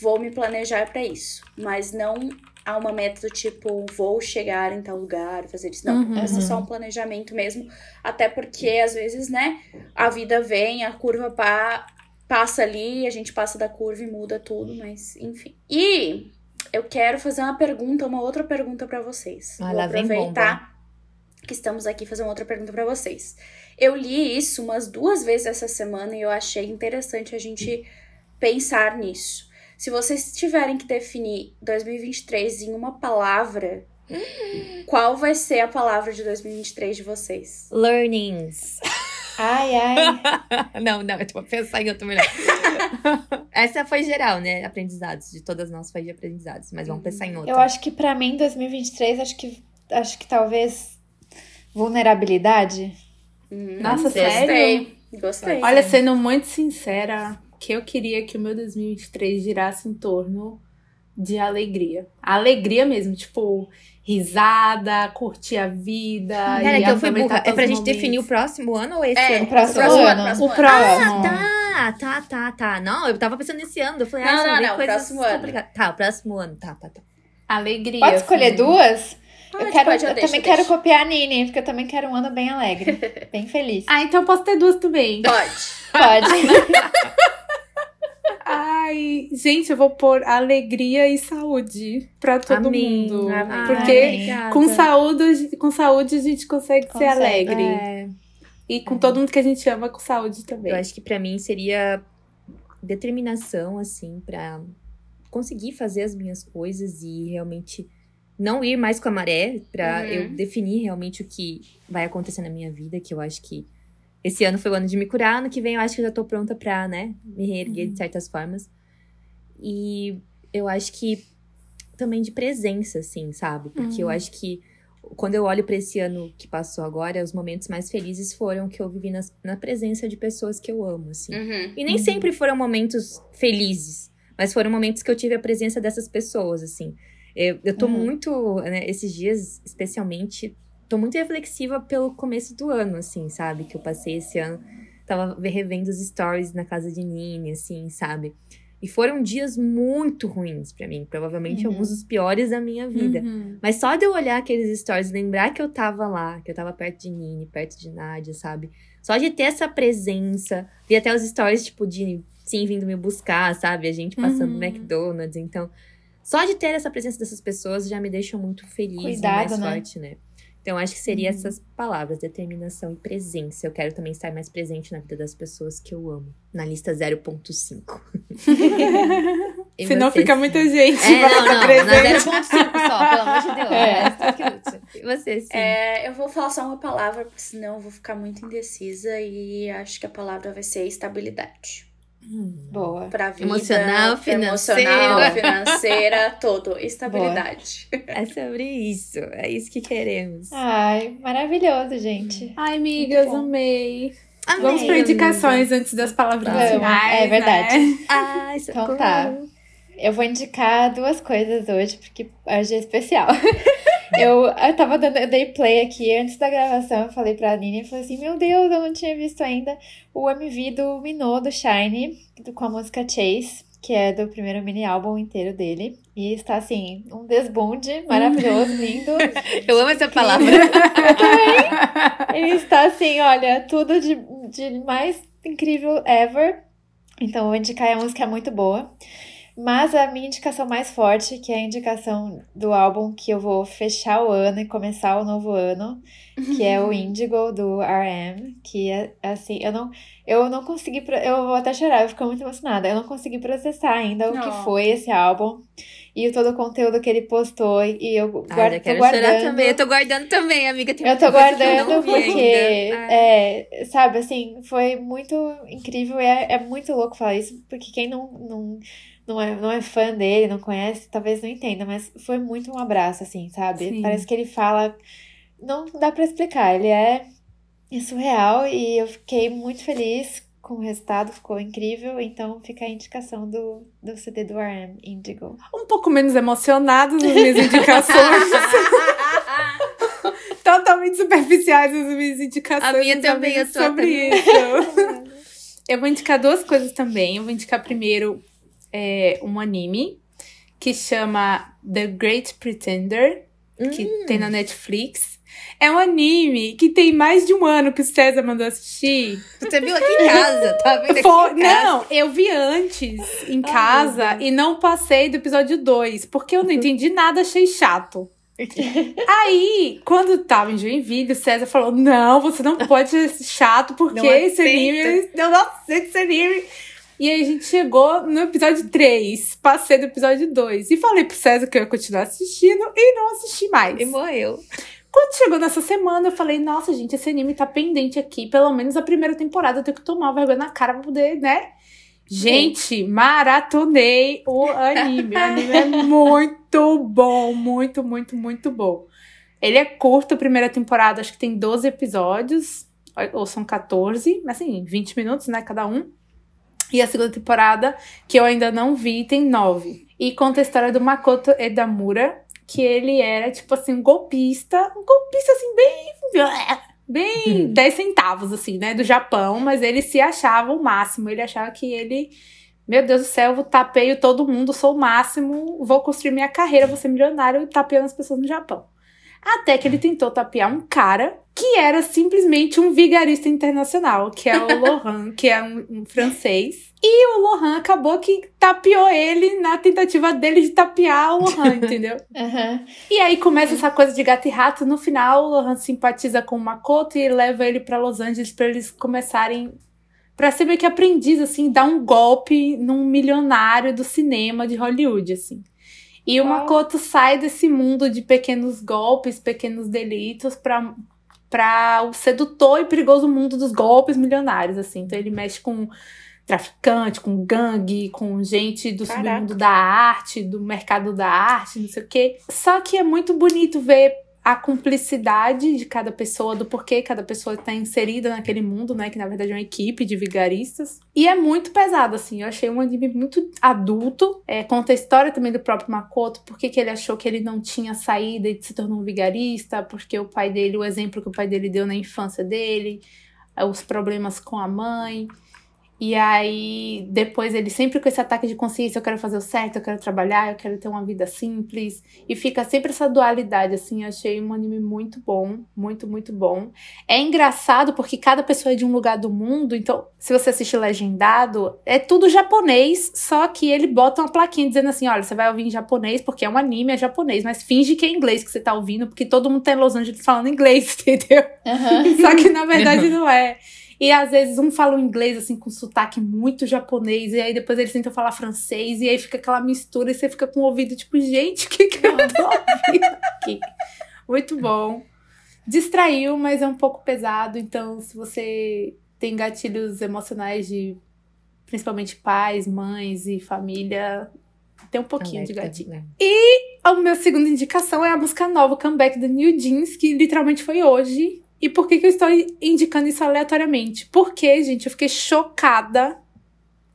vou me planejar pra isso, mas não há uma meta do tipo vou chegar em tal lugar, fazer isso, não, Uhum. vai ser só um planejamento mesmo, até porque às vezes, né, a vida vem, a curva pa passa ali, a gente passa da curva e muda tudo, mas enfim. E eu quero fazer uma pergunta, uma outra pergunta pra vocês. Ah, Vou lá vem aproveitar que estamos aqui fazer uma outra pergunta pra vocês. Eu li isso umas duas vezes essa semana e eu achei interessante a gente pensar nisso. Se vocês tiverem que definir 2023 em uma palavra, qual vai ser a palavra de 2023 de vocês? Learnings. Ai, ai. não, não, eu vou pensar em outro melhor. Essa foi geral, né? Aprendizados. De todas nós foi de aprendizados. Mas vamos pensar em outra. Eu acho que pra mim, 2023, acho que, acho que talvez vulnerabilidade. Hum, Nossa, sério? Gostei. Gostei. Olha, sendo muito sincera, que eu queria que o meu 2023 girasse em torno de alegria. Alegria mesmo, tipo, risada, curtir a vida. E que eu fui burra. É pra gente definir o momentos. próximo ano ou esse É, ano? O próximo, próximo ano. ano, próximo O ano. próximo. Tá, tá, tá, tá. Não, eu tava pensando nesse ano. Eu falei, Não, ah, não, não, coisas próximo ano. Tá, o próximo ano. Tá, tá, tá. Alegria. Pode escolher assim. duas? Pode, eu quero, pode, eu eu deixo, também eu quero deixo. copiar a Nini, porque eu também quero um ano bem alegre, bem feliz. Ah, então eu posso ter duas também. Pode. Pode. Ai, gente, eu vou pôr alegria e saúde pra todo Amém. mundo. Amém. Porque Obrigada. com saúde, com saúde a gente consegue, ser Consegue, alegre. É, E com todo mundo que a gente ama, com saúde também. eu acho que pra mim seria determinação, assim, pra conseguir fazer as minhas coisas e realmente não ir mais com a maré, pra Uhum. eu definir realmente o que vai acontecer na minha vida, que eu acho que esse ano foi o ano de me curar, ano que vem eu acho que eu já tô pronta pra, né, me reerguer de certas formas. E eu acho que também de presença, assim, sabe? Porque eu Uhum. acho que quando eu olho pra esse ano que passou agora, os momentos mais felizes foram que eu vivi nas- na presença de pessoas que eu amo, assim. Uhum. E nem sempre foram momentos felizes, mas foram momentos que eu tive a presença dessas pessoas, assim. Eu, eu tô Uhum. muito, né, esses dias, especialmente, tô muito reflexiva pelo começo do ano, assim, sabe? Que eu passei esse ano. Tava revendo os stories na casa de Nini, assim, sabe? E foram dias muito ruins pra mim, provavelmente Uhum. alguns dos piores da minha vida. Uhum. Mas só de eu olhar aqueles stories, lembrar que eu tava lá, que eu tava perto de Nini, perto de Nádia, sabe? Só de ter essa presença, vi até os stories, tipo, de sim vindo me buscar, sabe? A gente passando Uhum. no McDonald's. Então, só de ter essa presença dessas pessoas já me deixa muito feliz Cuidado, e mais né? forte, né? Então, acho que seria Uhum. essas palavras, determinação e presença. Eu quero também estar mais presente na vida das pessoas que eu amo. Na lista 0.5. E Senão você, fica muita gente. É, não, não, na presente. 0.5 só, pelo amor de Deus. É. É. E você, sim. É, eu vou falar só uma palavra, porque senão eu vou ficar muito indecisa e acho que a palavra vai ser estabilidade. Boa. Pra vida. Emocional, financeira. Emocional, financeira, tudo. Estabilidade. É sobre isso. É isso que queremos. Ai, maravilhoso, gente. Ai, amigas, amei. Amei, Vamos para amiga. indicações antes das palavras finais. é verdade. né? Ai, Então tá. Eu vou indicar duas coisas hoje, porque hoje é especial. Eu, eu tava dando, eu dei play aqui antes da gravação, eu falei pra Nini, eu falei assim, meu Deus, eu não tinha visto ainda o MV do Minô, do Shine, do- com a música Chase, que é do primeiro mini álbum inteiro dele. E está, assim, um desbunde maravilhoso, lindo. Eu amo essa palavra. Ele está assim, olha, tudo de, de mais incrível ever. Então, eu vou indicar a música é muito boa. Mas a minha indicação mais forte, que é a indicação do álbum que eu vou fechar o ano e começar o novo ano, que é o Indigo do RM, que é assim, eu não, eu não consegui, eu vou até chorar, eu fico muito emocionada. Eu não consegui processar ainda o que foi esse álbum e todo o conteúdo que ele postou e eu Ai, guardo, já tô quero guardando. também. Eu tô guardando também, amiga. Tem Eu tô eu guardando vi porque, é, sabe, assim, foi muito incrível e é, é muito louco falar isso, porque quem não, não, não, é, não é fã dele, não conhece, talvez não entenda, mas foi muito um abraço, assim, sabe? Sim. Parece que ele fala, não dá pra explicar, ele é, é surreal e eu fiquei muito feliz com o resultado, ficou incrível, então fica a indicação do, do CD do RM, Indigo. Um pouco menos emocionados nas minhas indicações. Totalmente superficiais as minhas indicações. A minha mas também, a tua sobre também. isso. Eu vou indicar duas coisas também. Eu vou indicar primeiro é, um anime que chama The Great Pretender, que Hum. tem na Netflix. É um anime que tem mais de um ano que o César mandou assistir. Você viu aqui em casa, tá vendo aqui Foi- em casa? não, eu vi antes em Ai, casa e não passei do episódio 2, porque eu não entendi nada, achei chato. Aí, quando tava em Joinville, o César falou: Não, você não pode ser chato, porque Não esse anime. Eu não aceito esse anime. E aí a gente chegou no episódio 3, passei do episódio 2. E falei pro César que eu ia continuar assistindo e não assisti mais. E morreu. Quando chegou nessa semana, eu falei, nossa, gente, esse anime tá pendente aqui. Pelo menos a primeira temporada eu tenho que tomar vergonha na cara pra poder, né? Gente, maratonei o anime. O anime é muito bom, muito, muito, muito bom. Ele é curto, a primeira temporada acho que tem 12 episódios, ou são 14, mas assim, 20 minutos, né, cada um. E a segunda temporada, que eu ainda não vi, tem 9. E conta a história do Makoto Edamura, que ele era, tipo assim, um golpista, um golpista, assim, bem. Bem 10 centavos, assim, né? Do Japão, mas ele se achava o máximo. Ele achava que ele. Meu Deus do céu, eu tapeio todo mundo, sou o máximo, vou construir minha carreira, vou ser milionário e tapeando as pessoas no Japão. Até que ele tentou tapear um cara que era simplesmente um vigarista internacional, que é o Lohan, que é um, um francês. E o Lohan acabou que tapeou ele na tentativa dele de tapear o Lohan, entendeu? Aham. E aí começa essa coisa de gato e rato. No final, o Lohan simpatiza com o Makoto e leva ele pra Los Angeles pra eles começarem. Pra ser meio que aprendiz, assim, dar um golpe num milionário do cinema de Hollywood, assim. E o. Makoto sai desse mundo de pequenos golpes, pequenos delitos, pra, pra o sedutor e perigoso mundo dos golpes milionários, assim. Então ele mexe com traficante, com gangue, com gente do Caraca. submundo da arte, do mercado da arte, não sei o quê. Só que é muito bonito ver a cumplicidade de cada pessoa, do porquê cada pessoa está inserida naquele mundo, né? Que na verdade é uma equipe de vigaristas. E é muito pesado, assim. Eu achei um anime muito adulto. É, conta a história também do próprio Makoto, porque que ele achou que ele não tinha saída e se tornou um vigarista, porque o pai dele, o exemplo que o pai dele deu na infância dele, os problemas com a mãe. E aí, depois ele sempre com esse ataque de consciência, eu quero fazer o certo, eu quero trabalhar, eu quero ter uma vida simples. E fica sempre essa dualidade, assim, eu achei um anime muito bom, muito, muito bom. É engraçado porque cada pessoa é de um lugar do mundo, então, se você assiste legendado, é tudo japonês, só que ele bota uma plaquinha dizendo assim, olha, você vai ouvir em japonês porque é um anime, é japonês, mas finge que é inglês que você tá ouvindo, porque todo mundo tá em Los Angeles falando inglês, entendeu? Aham. Só que na verdade não é. E às vezes um fala um inglês assim com sotaque muito japonês, e aí depois eles tentam falar francês, e aí fica aquela mistura, e você fica com o ouvido tipo, gente, o que, que eu tô ouvindo aqui? Muito bom. Distraiu, mas é um pouco pesado, então se você tem gatilhos emocionais de principalmente pais, mães e família, tem um pouquinho de gatinho. né? A minha segunda indicação é a música nova, Comeback do New Jeans, que literalmente foi hoje. E por que, que eu estou indicando isso aleatoriamente? Porque, gente, eu fiquei chocada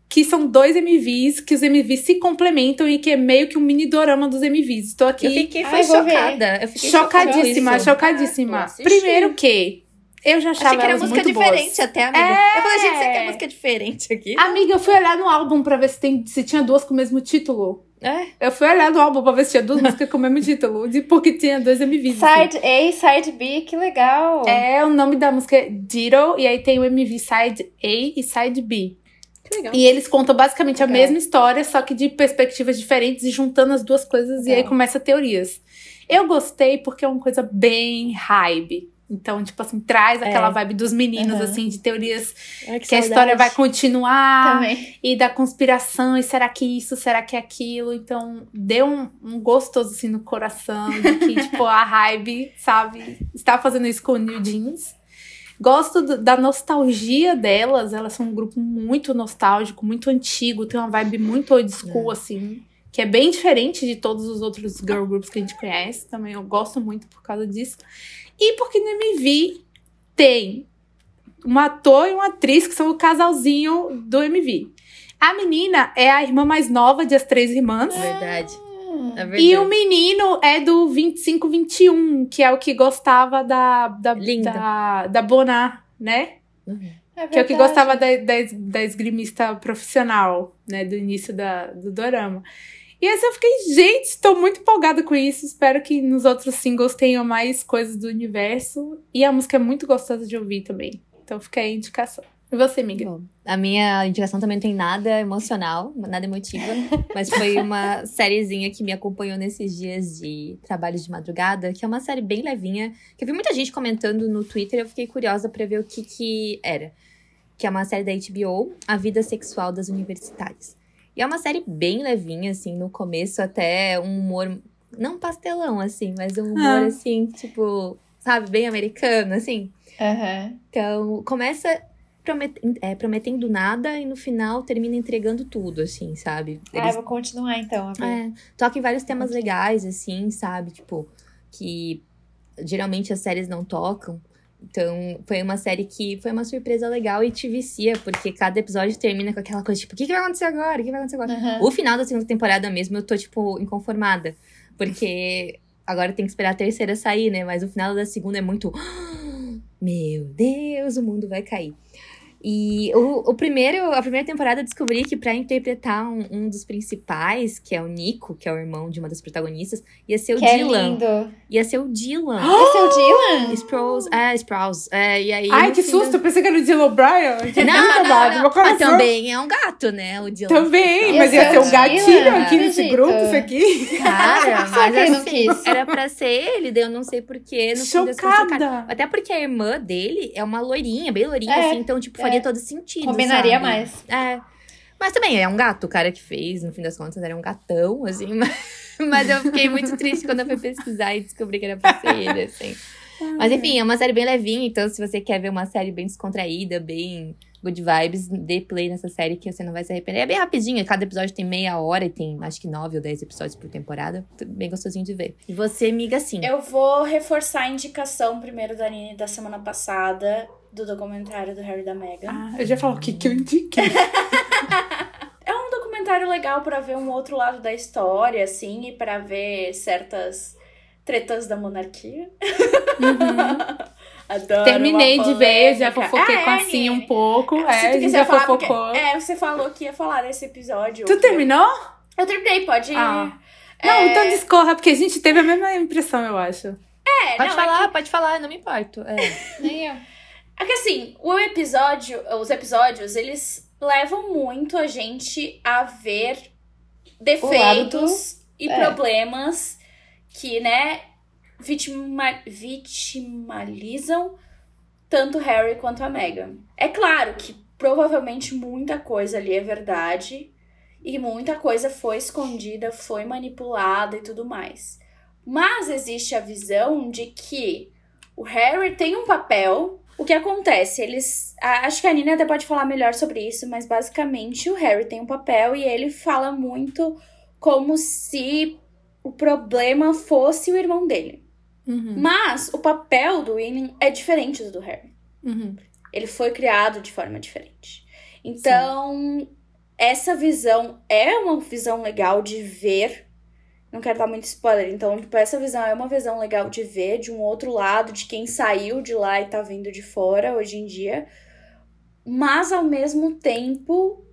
que são dois MVs, que os MVs se complementam e que é meio que um mini dorama dos MVs. Estou aqui Eu fiquei Ai, chocada. Eu fiquei chocadíssima, chocadíssima. Ah. Primeiro que eu já achava Achei que era música diferente boas. até, amiga. É. Eu falei, gente, você quer música diferente aqui? Amiga, eu fui olhar no álbum pra ver se, tem, se tinha duas com o mesmo título. É. Eu fui olhar no álbum pra ver se tinha duas músicas com o mesmo título. de- Porque tinha dois MVs. assim. Side A, Side B, que legal. É, o nome da música é Ditto, e aí tem o MV Side A e Side B. Que legal. E eles contam basicamente a Legal. mesma história, só que de perspectivas diferentes e juntando as duas coisas, e aí Legal. começa teorias. Eu gostei porque é uma coisa bem hype. Então, tipo assim, traz aquela vibe dos meninos, Uhum. assim, de teorias Ai, que a história vai continuar Também. e da conspiração, e será que isso, será que é aquilo? Então, deu um, um gostoso assim no coração de que, tipo, a Hybe, sabe, está fazendo isso com o New Jeans. Gosto do- da nostalgia delas, elas são um grupo muito nostálgico, muito antigo, tem uma vibe muito old school, É. assim, que é bem diferente de todos os outros girl groups que a gente conhece. Também eu gosto muito por causa disso. E porque no MV tem um ator e uma atriz que são o casalzinho do MV. A menina é a irmã mais nova de As Três Irmãs. Verdade. Hum. É verdade. E o menino é do 2521, que é o que gostava da, da, Linda. da, da Boná, né? Uhum. É Que é o que gostava da, da, da esgrimista profissional, né? Do início da, do dorama. E aí eu fiquei, gente, estou muito empolgada com isso. Espero que nos outros singles tenham mais coisas do universo. E a música é muito gostosa de ouvir também. Então fica aí a indicação. E você, amiga? Bom, a minha indicação também não tem nada emocional, nada emotiva, mas foi uma sériezinha que me acompanhou nesses dias de trabalho de madrugada, que é uma série bem levinha, que eu vi muita gente comentando no Twitter, eu fiquei curiosa pra ver o que que era. Que é uma série da HBO, A Vida Sexual das Universitárias. E é uma série bem levinha, assim, no começo até um humor, não pastelão, assim, mas um humor, Ah. assim, tipo, sabe, bem americano, assim. Aham. Então, começa promet- é, prometendo nada e no final termina entregando tudo, assim, sabe? Ah, eu Eles vou continuar então, é, tocam em vários temas legais, assim, sabe? Tipo, que geralmente as séries não tocam. Então, foi uma série que foi uma surpresa legal e te vicia, porque cada episódio termina com aquela coisa, tipo, o que, que vai acontecer agora? O que vai acontecer agora? Aham. O final da segunda temporada mesmo, eu tô, tipo, inconformada. Porque agora tem que esperar a terceira sair, né? Mas o final da segunda é muito. Meu Deus, o mundo vai cair. E o, o primeiro, a primeira temporada eu descobri que pra interpretar um, um dos principais, que é o Nico, que é o irmão de uma das protagonistas, ia ser o Que é Dylan. lindo. Ia ser o Dylan. Esse é o Dylan? Sprouse, é, Sprouse. É, e aí, Ai, que da- susto! Eu pensei que era o Dylan O'Brien. Não, não, não. Meu Mas coração. também é um gato, né? O Dylan. Também, Ia mas ia ser ser o um gatinho aqui nesse acredito. grupo, isso aqui. Cara, mas não assim, quis. era pra ser ele, daí eu não sei porquê. No fim das contas, cara, Chocada. Até porque a irmã dele é uma loirinha, bem loirinha, É, assim, então, tipo, faria todo sentido. Combinaria sabe? mais. É. Mas também é um gato, o cara que fez, no fim das contas, era um gatão, assim, mas, mas eu fiquei muito triste quando eu fui pesquisar e descobri que era pra ser ele, assim. Mas enfim, é uma série bem levinha, então se você quer ver uma série bem descontraída, bem good vibes, dê play nessa série que você não vai se arrepender. É bem rapidinho, cada episódio tem meia hora e tem acho que nove ou dez episódios por temporada. Bem gostosinho de ver. E você, amiga, sim. Eu vou reforçar a indicação primeiro da Nini da semana passada do documentário do Harry e da Meghan. Ah, eu já falo o que, que eu indiquei. É um documentário legal pra ver um outro lado da história, assim, e pra ver certas tretas da monarquia. Adoro. Terminei uma de ver, já fofoquei Ah, com a é, Cinha um pouco. Se é, tu a gente quiser já falar, porque, fofocou. é, você falou que ia falar nesse episódio. Tu terminou? Eu terminei, pode ir. Ah. É, Não, então discorra, porque a gente teve a mesma impressão, eu acho. é, Pode não, falar, É pode falar, não me importo. É. Nem eu. É que assim, o episódio, os episódios, eles levam muito a gente a ver defeitos e é. problemas que, né, vitima, vitimalizam tanto Harry quanto a Meghan. É claro que provavelmente muita coisa ali é verdade e muita coisa foi escondida, foi manipulada e tudo mais. Mas existe a visão de que o Harry tem um papel O que acontece? Eles. Acho que a Nina até pode falar melhor sobre isso, mas basicamente o Harry tem um papel e ele fala muito como se o problema fosse o irmão dele. Uhum. Mas o papel do William é diferente do do Harry. Uhum. Ele foi criado de forma diferente. Então, essa visão é uma visão legal de ver. Não quero dar muito spoiler, então, tipo, essa visão é uma visão legal de ver de um outro lado, de quem saiu de lá e tá vindo de fora hoje em dia. Mas ao mesmo tempo,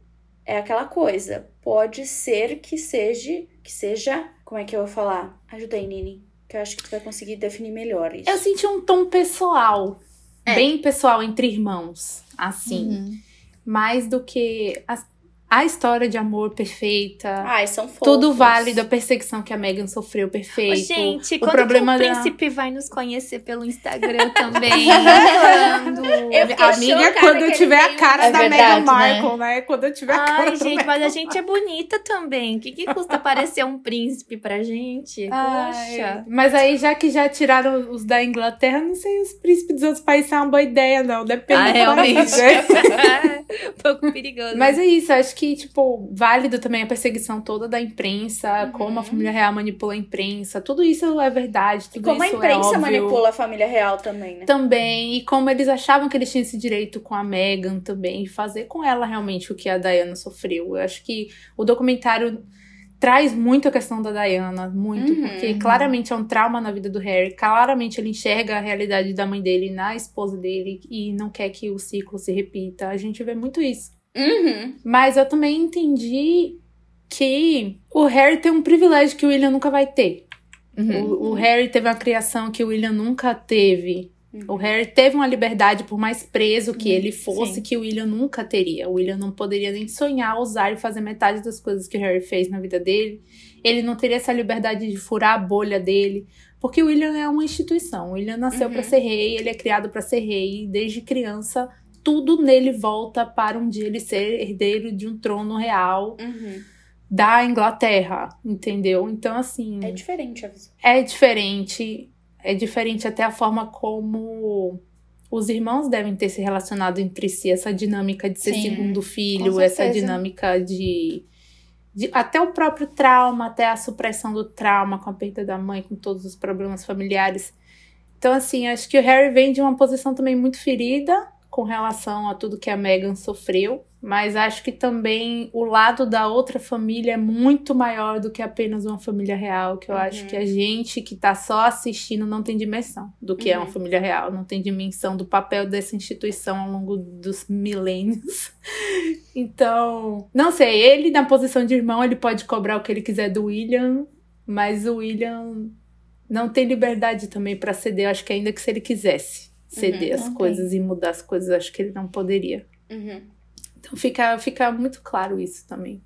é aquela coisa. Pode ser que seja. Que seja. Como é que eu vou falar? Ajuda aí, Nini. Que eu acho que tu vai conseguir definir melhor isso. Eu senti um tom pessoal. É. Bem pessoal entre irmãos. Assim. Uhum. Mais do que a, a história de amor perfeita. Ai, são fofos. Tudo válido, a perseguição que a Megan sofreu, perfeito. gente, o quando problema que o da- príncipe vai nos conhecer pelo Instagram também? Quando? Eu Amiga, quando eu tiver a cara É da verdade, Meghan né? Markle, né? Quando eu tiver a cara Ai, gente, Meghan mas a gente é bonita também. O que, que custa parecer um príncipe pra gente? Ai, Poxa. Mas aí, já que já tiraram os da Inglaterra, não sei os príncipes dos outros países são uma boa ideia, não. Depende Ah, do realmente. país, né? um pouco perigoso. Mas é isso, acho que, tipo, válido também a perseguição toda da imprensa, Uhum. como a família real manipula a imprensa. Tudo isso é verdade, E tudo como a isso é imprensa óbvio. manipula a família real também, né? Também, e como eles achavam que eles tinham esse direito com a Meghan também, fazer com ela realmente o que a Diana sofreu. Eu acho que o documentário traz muito a questão da Diana, muito, Uhum. porque claramente é um trauma na vida do Harry, claramente ele enxerga a realidade da mãe dele na esposa dele e não quer que o ciclo se repita. A gente vê muito isso. Uhum. Mas eu também entendi que o Harry tem um privilégio que o William nunca vai ter. Uhum. O, o Harry teve uma criação que o William nunca teve. O Harry teve uma liberdade, por mais preso que ele fosse, sim. que o William nunca teria. O William não poderia nem sonhar usar e fazer metade das coisas que o Harry fez na vida dele. Ele não teria essa liberdade de furar a bolha dele. Porque o William é uma instituição. O William nasceu Uhum. pra ser rei, ele é criado pra ser rei. Desde criança, tudo nele volta para um dia ele ser herdeiro de um trono real Uhum. da Inglaterra, entendeu? Então, assim É diferente a visão. é diferente. É diferente até a forma como os irmãos devem ter se relacionado entre si, essa dinâmica de ser Sim, segundo filho, essa dinâmica de, de- Até o próprio trauma, até a supressão do trauma com a perda da mãe, com todos os problemas familiares. Então, assim, acho que o Harry vem de uma posição também muito ferida com relação a tudo que a Meghan sofreu. Mas acho que também o lado da outra família é muito maior do que apenas uma família real. Que eu Uhum. acho que a gente que tá só assistindo não tem dimensão do que é uma Uhum. família real, não tem dimensão do papel dessa instituição ao longo dos milênios. Então, não sei, ele na posição de irmão, ele pode cobrar o que ele quiser do William, mas o William não tem liberdade também pra ceder. Acho que ainda que se ele quisesse ceder Uhum, as não coisas e mudar as coisas, acho que ele não poderia. Uhum. Então fica, fica muito claro isso também.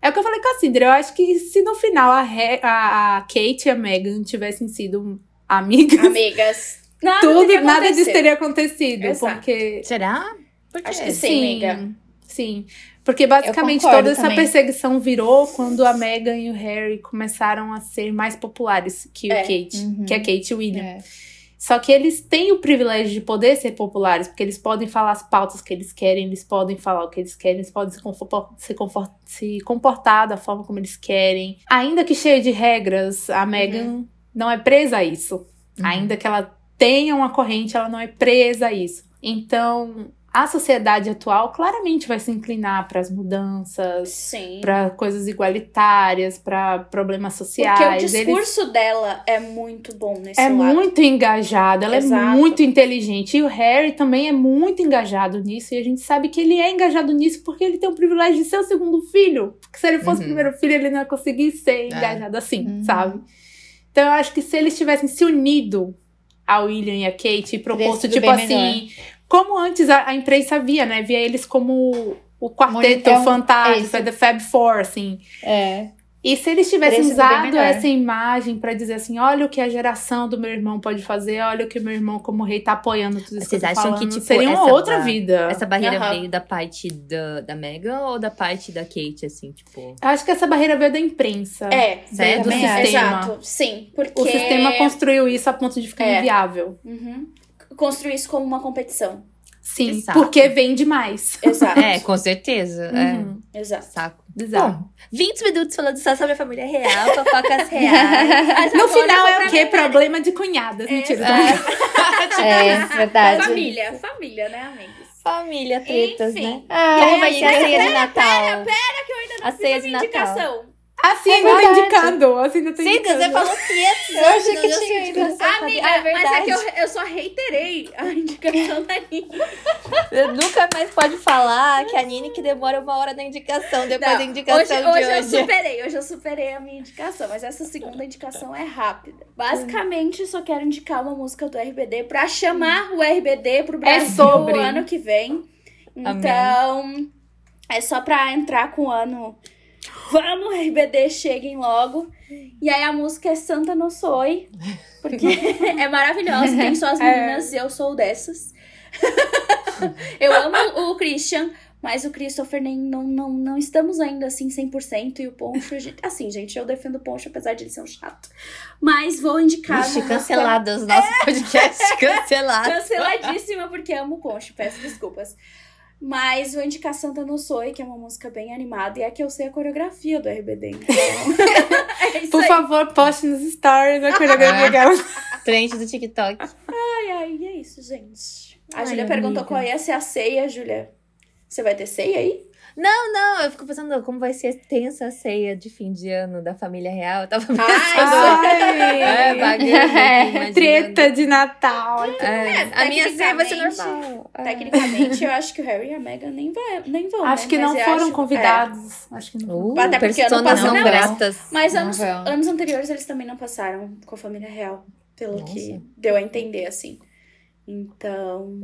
É o que eu falei com a Cinder. Eu acho que se no final a, Re- a, a Kate e a Megan tivessem sido amigas, Amigas. Nada tudo, nada disso teria acontecido. Exato. Porque. Será? Por quê? Acho que sim, amiga. Sim. Porque basicamente toda essa também. perseguição virou quando a Megan e o Harry começaram a ser mais populares que o É. Kate. Uhum. Que a Kate e o William. É. Só que eles têm o privilégio de poder ser populares, porque eles podem falar as pautas que eles querem, eles podem falar o que eles querem, eles podem se, se, se comportar da forma como eles querem. Ainda que cheio de regras, a Megan não é presa a isso. Uhum. Ainda que ela tenha uma corrente, ela não é presa a isso. Então, a sociedade atual claramente vai se inclinar para as mudanças, para coisas igualitárias, para problemas sociais. Porque o Eles- discurso dela é muito bom nesse é lado. muito engajada, ela é Exato. muito inteligente. E o Harry também é muito engajado nisso. E a gente sabe que ele é engajado nisso porque ele tem o privilégio de ser o segundo filho. Porque se ele fosse o Uhum. primeiro filho, ele não ia conseguir ser É. engajado assim, Uhum. sabe? Então eu acho que se eles tivessem se unido a William e a Kate e proposto, tipo assim, como antes a, a imprensa via, né? Via eles como o quarteto é fantástico, é The Fab Four, assim. É. E se eles tivessem usado essa imagem pra dizer assim, olha o que a geração do meu irmão pode fazer, olha o que o meu irmão como rei tá apoiando tudo isso Vocês que acham que, falando, tipo, seria uma outra ba- vida. Essa barreira Aham. veio da parte da, da Megan ou da parte da Kate, assim, tipo. Eu acho que essa barreira veio da imprensa. É, Certo? do sistema. exato. Sim, porque... O sistema construiu isso a ponto de ficar É. inviável. Uhum. Construir isso como uma competição. Sim, Exato. porque vende mais. Exato. É, com certeza. Uhum. É. Exato. Saco. Exato. Bom, 20 minutos falando só sobre a família real, fofocas reais. Mas No final é o quê? Problema de cunhadas. Mentira. É, verdade. Família, família, né, amigos? Família, tretas, Enfim. né? Ah, Como vai ser a ceia de Natal? Pera que eu ainda não A fiz a minha Natal. Assim É ainda tá indicando. Assim ainda tá Sim, indicando. você falou 500 Eu achei que não tinha indicação. Amiga, é mas é que eu, eu só reiterei a indicação da Nini. Nunca mais pode falar que a Nini que demora uma hora na indicação, depois Não, da indicação hoje, de hoje hoje. eu superei, hoje eu superei a minha indicação, mas essa segunda indicação é rápida. Basicamente, só quero indicar uma música do RBD pra chamar o RBD pro Brasil sobre. o ano que vem. Então, é só pra entrar com o ano. Vamos, RBD, cheguem logo. E aí a música é Santa No Soy, porque é maravilhosa, tem só as meninas, eu sou dessas. eu amo o Christian, mas o Christopher nem, não, não, não estamos ainda assim 100%. E o Poncho, assim, gente, eu defendo o Poncho apesar de ele ser um chato. Mas vou indicar. Ixi, cancelados. Nosso podcast cancelado. Canceladíssima porque amo o Concho, peço desculpas. Mas vou indicar Santa No Soy, que é uma música bem animada e é que eu sei a coreografia do RBD. Então... é Por aí. favor, poste nos stories a coreografia dela. Trend do TikTok. Ai, ai, e é isso, gente. A Júlia amiga. perguntou qual ia ser a ceia, Júlia. Você vai ter ceia aí? Não, não, eu fico pensando como vai ser tensa a ceia de fim de ano da família real. Eu tava pensando. Ai, é, Ai, bagulho. aqui, imaginando. treta de Natal. É, a minha ceia vai ser normal. É. Tecnicamente, eu acho que o Harry e a Meghan nem, vai, nem vão. Acho né? que não Mas foram acho- convidados. Acho que não. Uh, Até porque ano passado não não, gratas. É. Mas Não anos, anos anteriores eles também não passaram com a família real. Pelo Nossa. que deu a entender, assim. Então.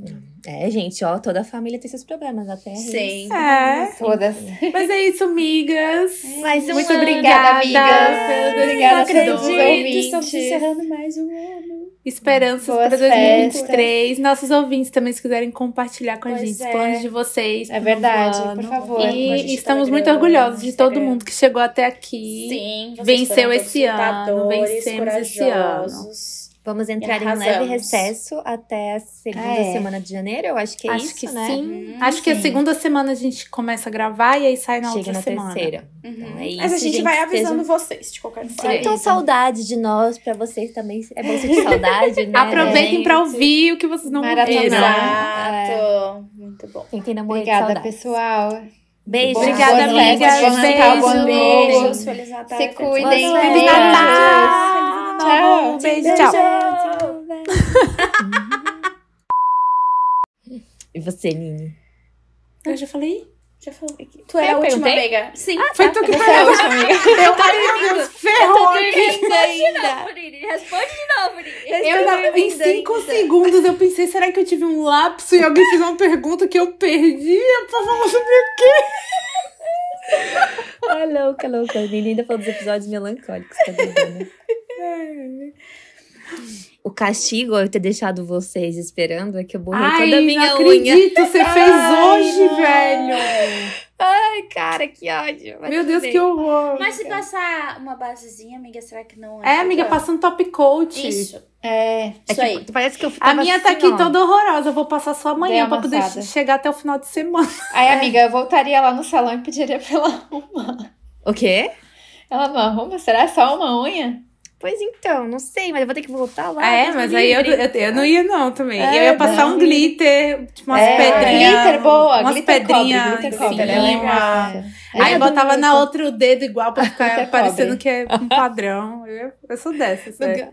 É, gente, ó, toda a família tem seus problemas, até Sim. É. Todas. Mas é isso, amigas. Mais um Muito ano. obrigada, amigas. Obrigada a os acredito, estamos ouvintes. encerrando mais um ano. Esperanças Boas para 2023. Nossos ouvintes também, se quiserem compartilhar com a Pois gente os é. planos de vocês. É verdade, ano. por favor. A gente E estamos tá muito orgulhosos de todo mundo que chegou até aqui. Sim, vocês Venceu foram esse ano, vencemos esse ano. Vamos entrar em um leve recesso até a segunda Ah, é. semana de janeiro, eu acho que é Acho isso, que né? sim. Hum, Acho que a sim. segunda semana a gente começa a gravar e aí sai na Chega outra na semana. terceira. Uhum. Então é isso, Mas a gente, vai estejam- avisando vocês, de qualquer forma. Sintam saudade de nós, pra vocês também. É bom sentir saudade, né? Aproveitem gente? pra ouvir o que vocês não ouviram. Exato. Muito bom. Quem tem Obrigada, pessoal. Beijo. Obrigada, Natal, ano Beijo. novo. Beijos, Feliz Natal. Se Feliz cuidem. Feliz festas. Natal! Tchau. Beijo, tchau. E você, Nini? Eu já falei? Já falei. Tu era Eu a última, perguntei? amiga. Sim. Foi tu que Você é falou. última, amiga. Eu, ai, meu Deus, ferrou ainda. Responde de novo, Nini. Eu, não- em cinco segundos, eu pensei, será que eu tive um lapso e alguém fez uma pergunta que eu perdi? Por favor, sobre o quê? Ai, louca, louca. A Nini ainda falou dos episódios melancólicos, tá vendo? O castigo eu ter deixado vocês esperando é que eu borrei Ai, toda a minha não unha. acredito, você fez Ai, hoje, não. velho. Ai, cara, que ódio. Mas Meu Deus, bem. que horror. Mas se passar uma basezinha, amiga, será que não É, amiga, ajuda? passa um top coat. Isso, É, É isso que aí. Parece que eu A minha tá assim, aqui ó. toda horrorosa. Eu vou passar só amanhã pra poder chegar até o final de semana. Aí, amiga, eu voltaria lá no salão e pediria pra ela arrumar. O quê? Ela não arruma? Será só uma unha? Pois então, não sei, mas eu vou ter que voltar lá. é, mas aí eu, eu, eu não ia não também. É, eu ia passar não. um glitter, tipo umas É, pedrinhas. Glitter boa, Umas glitter pedrinhas cobre, glitter cobre, é massa. Aí É botava na outra o dedo igual pra ficar parecendo que é um padrão. Eu, eu sou dessas, é.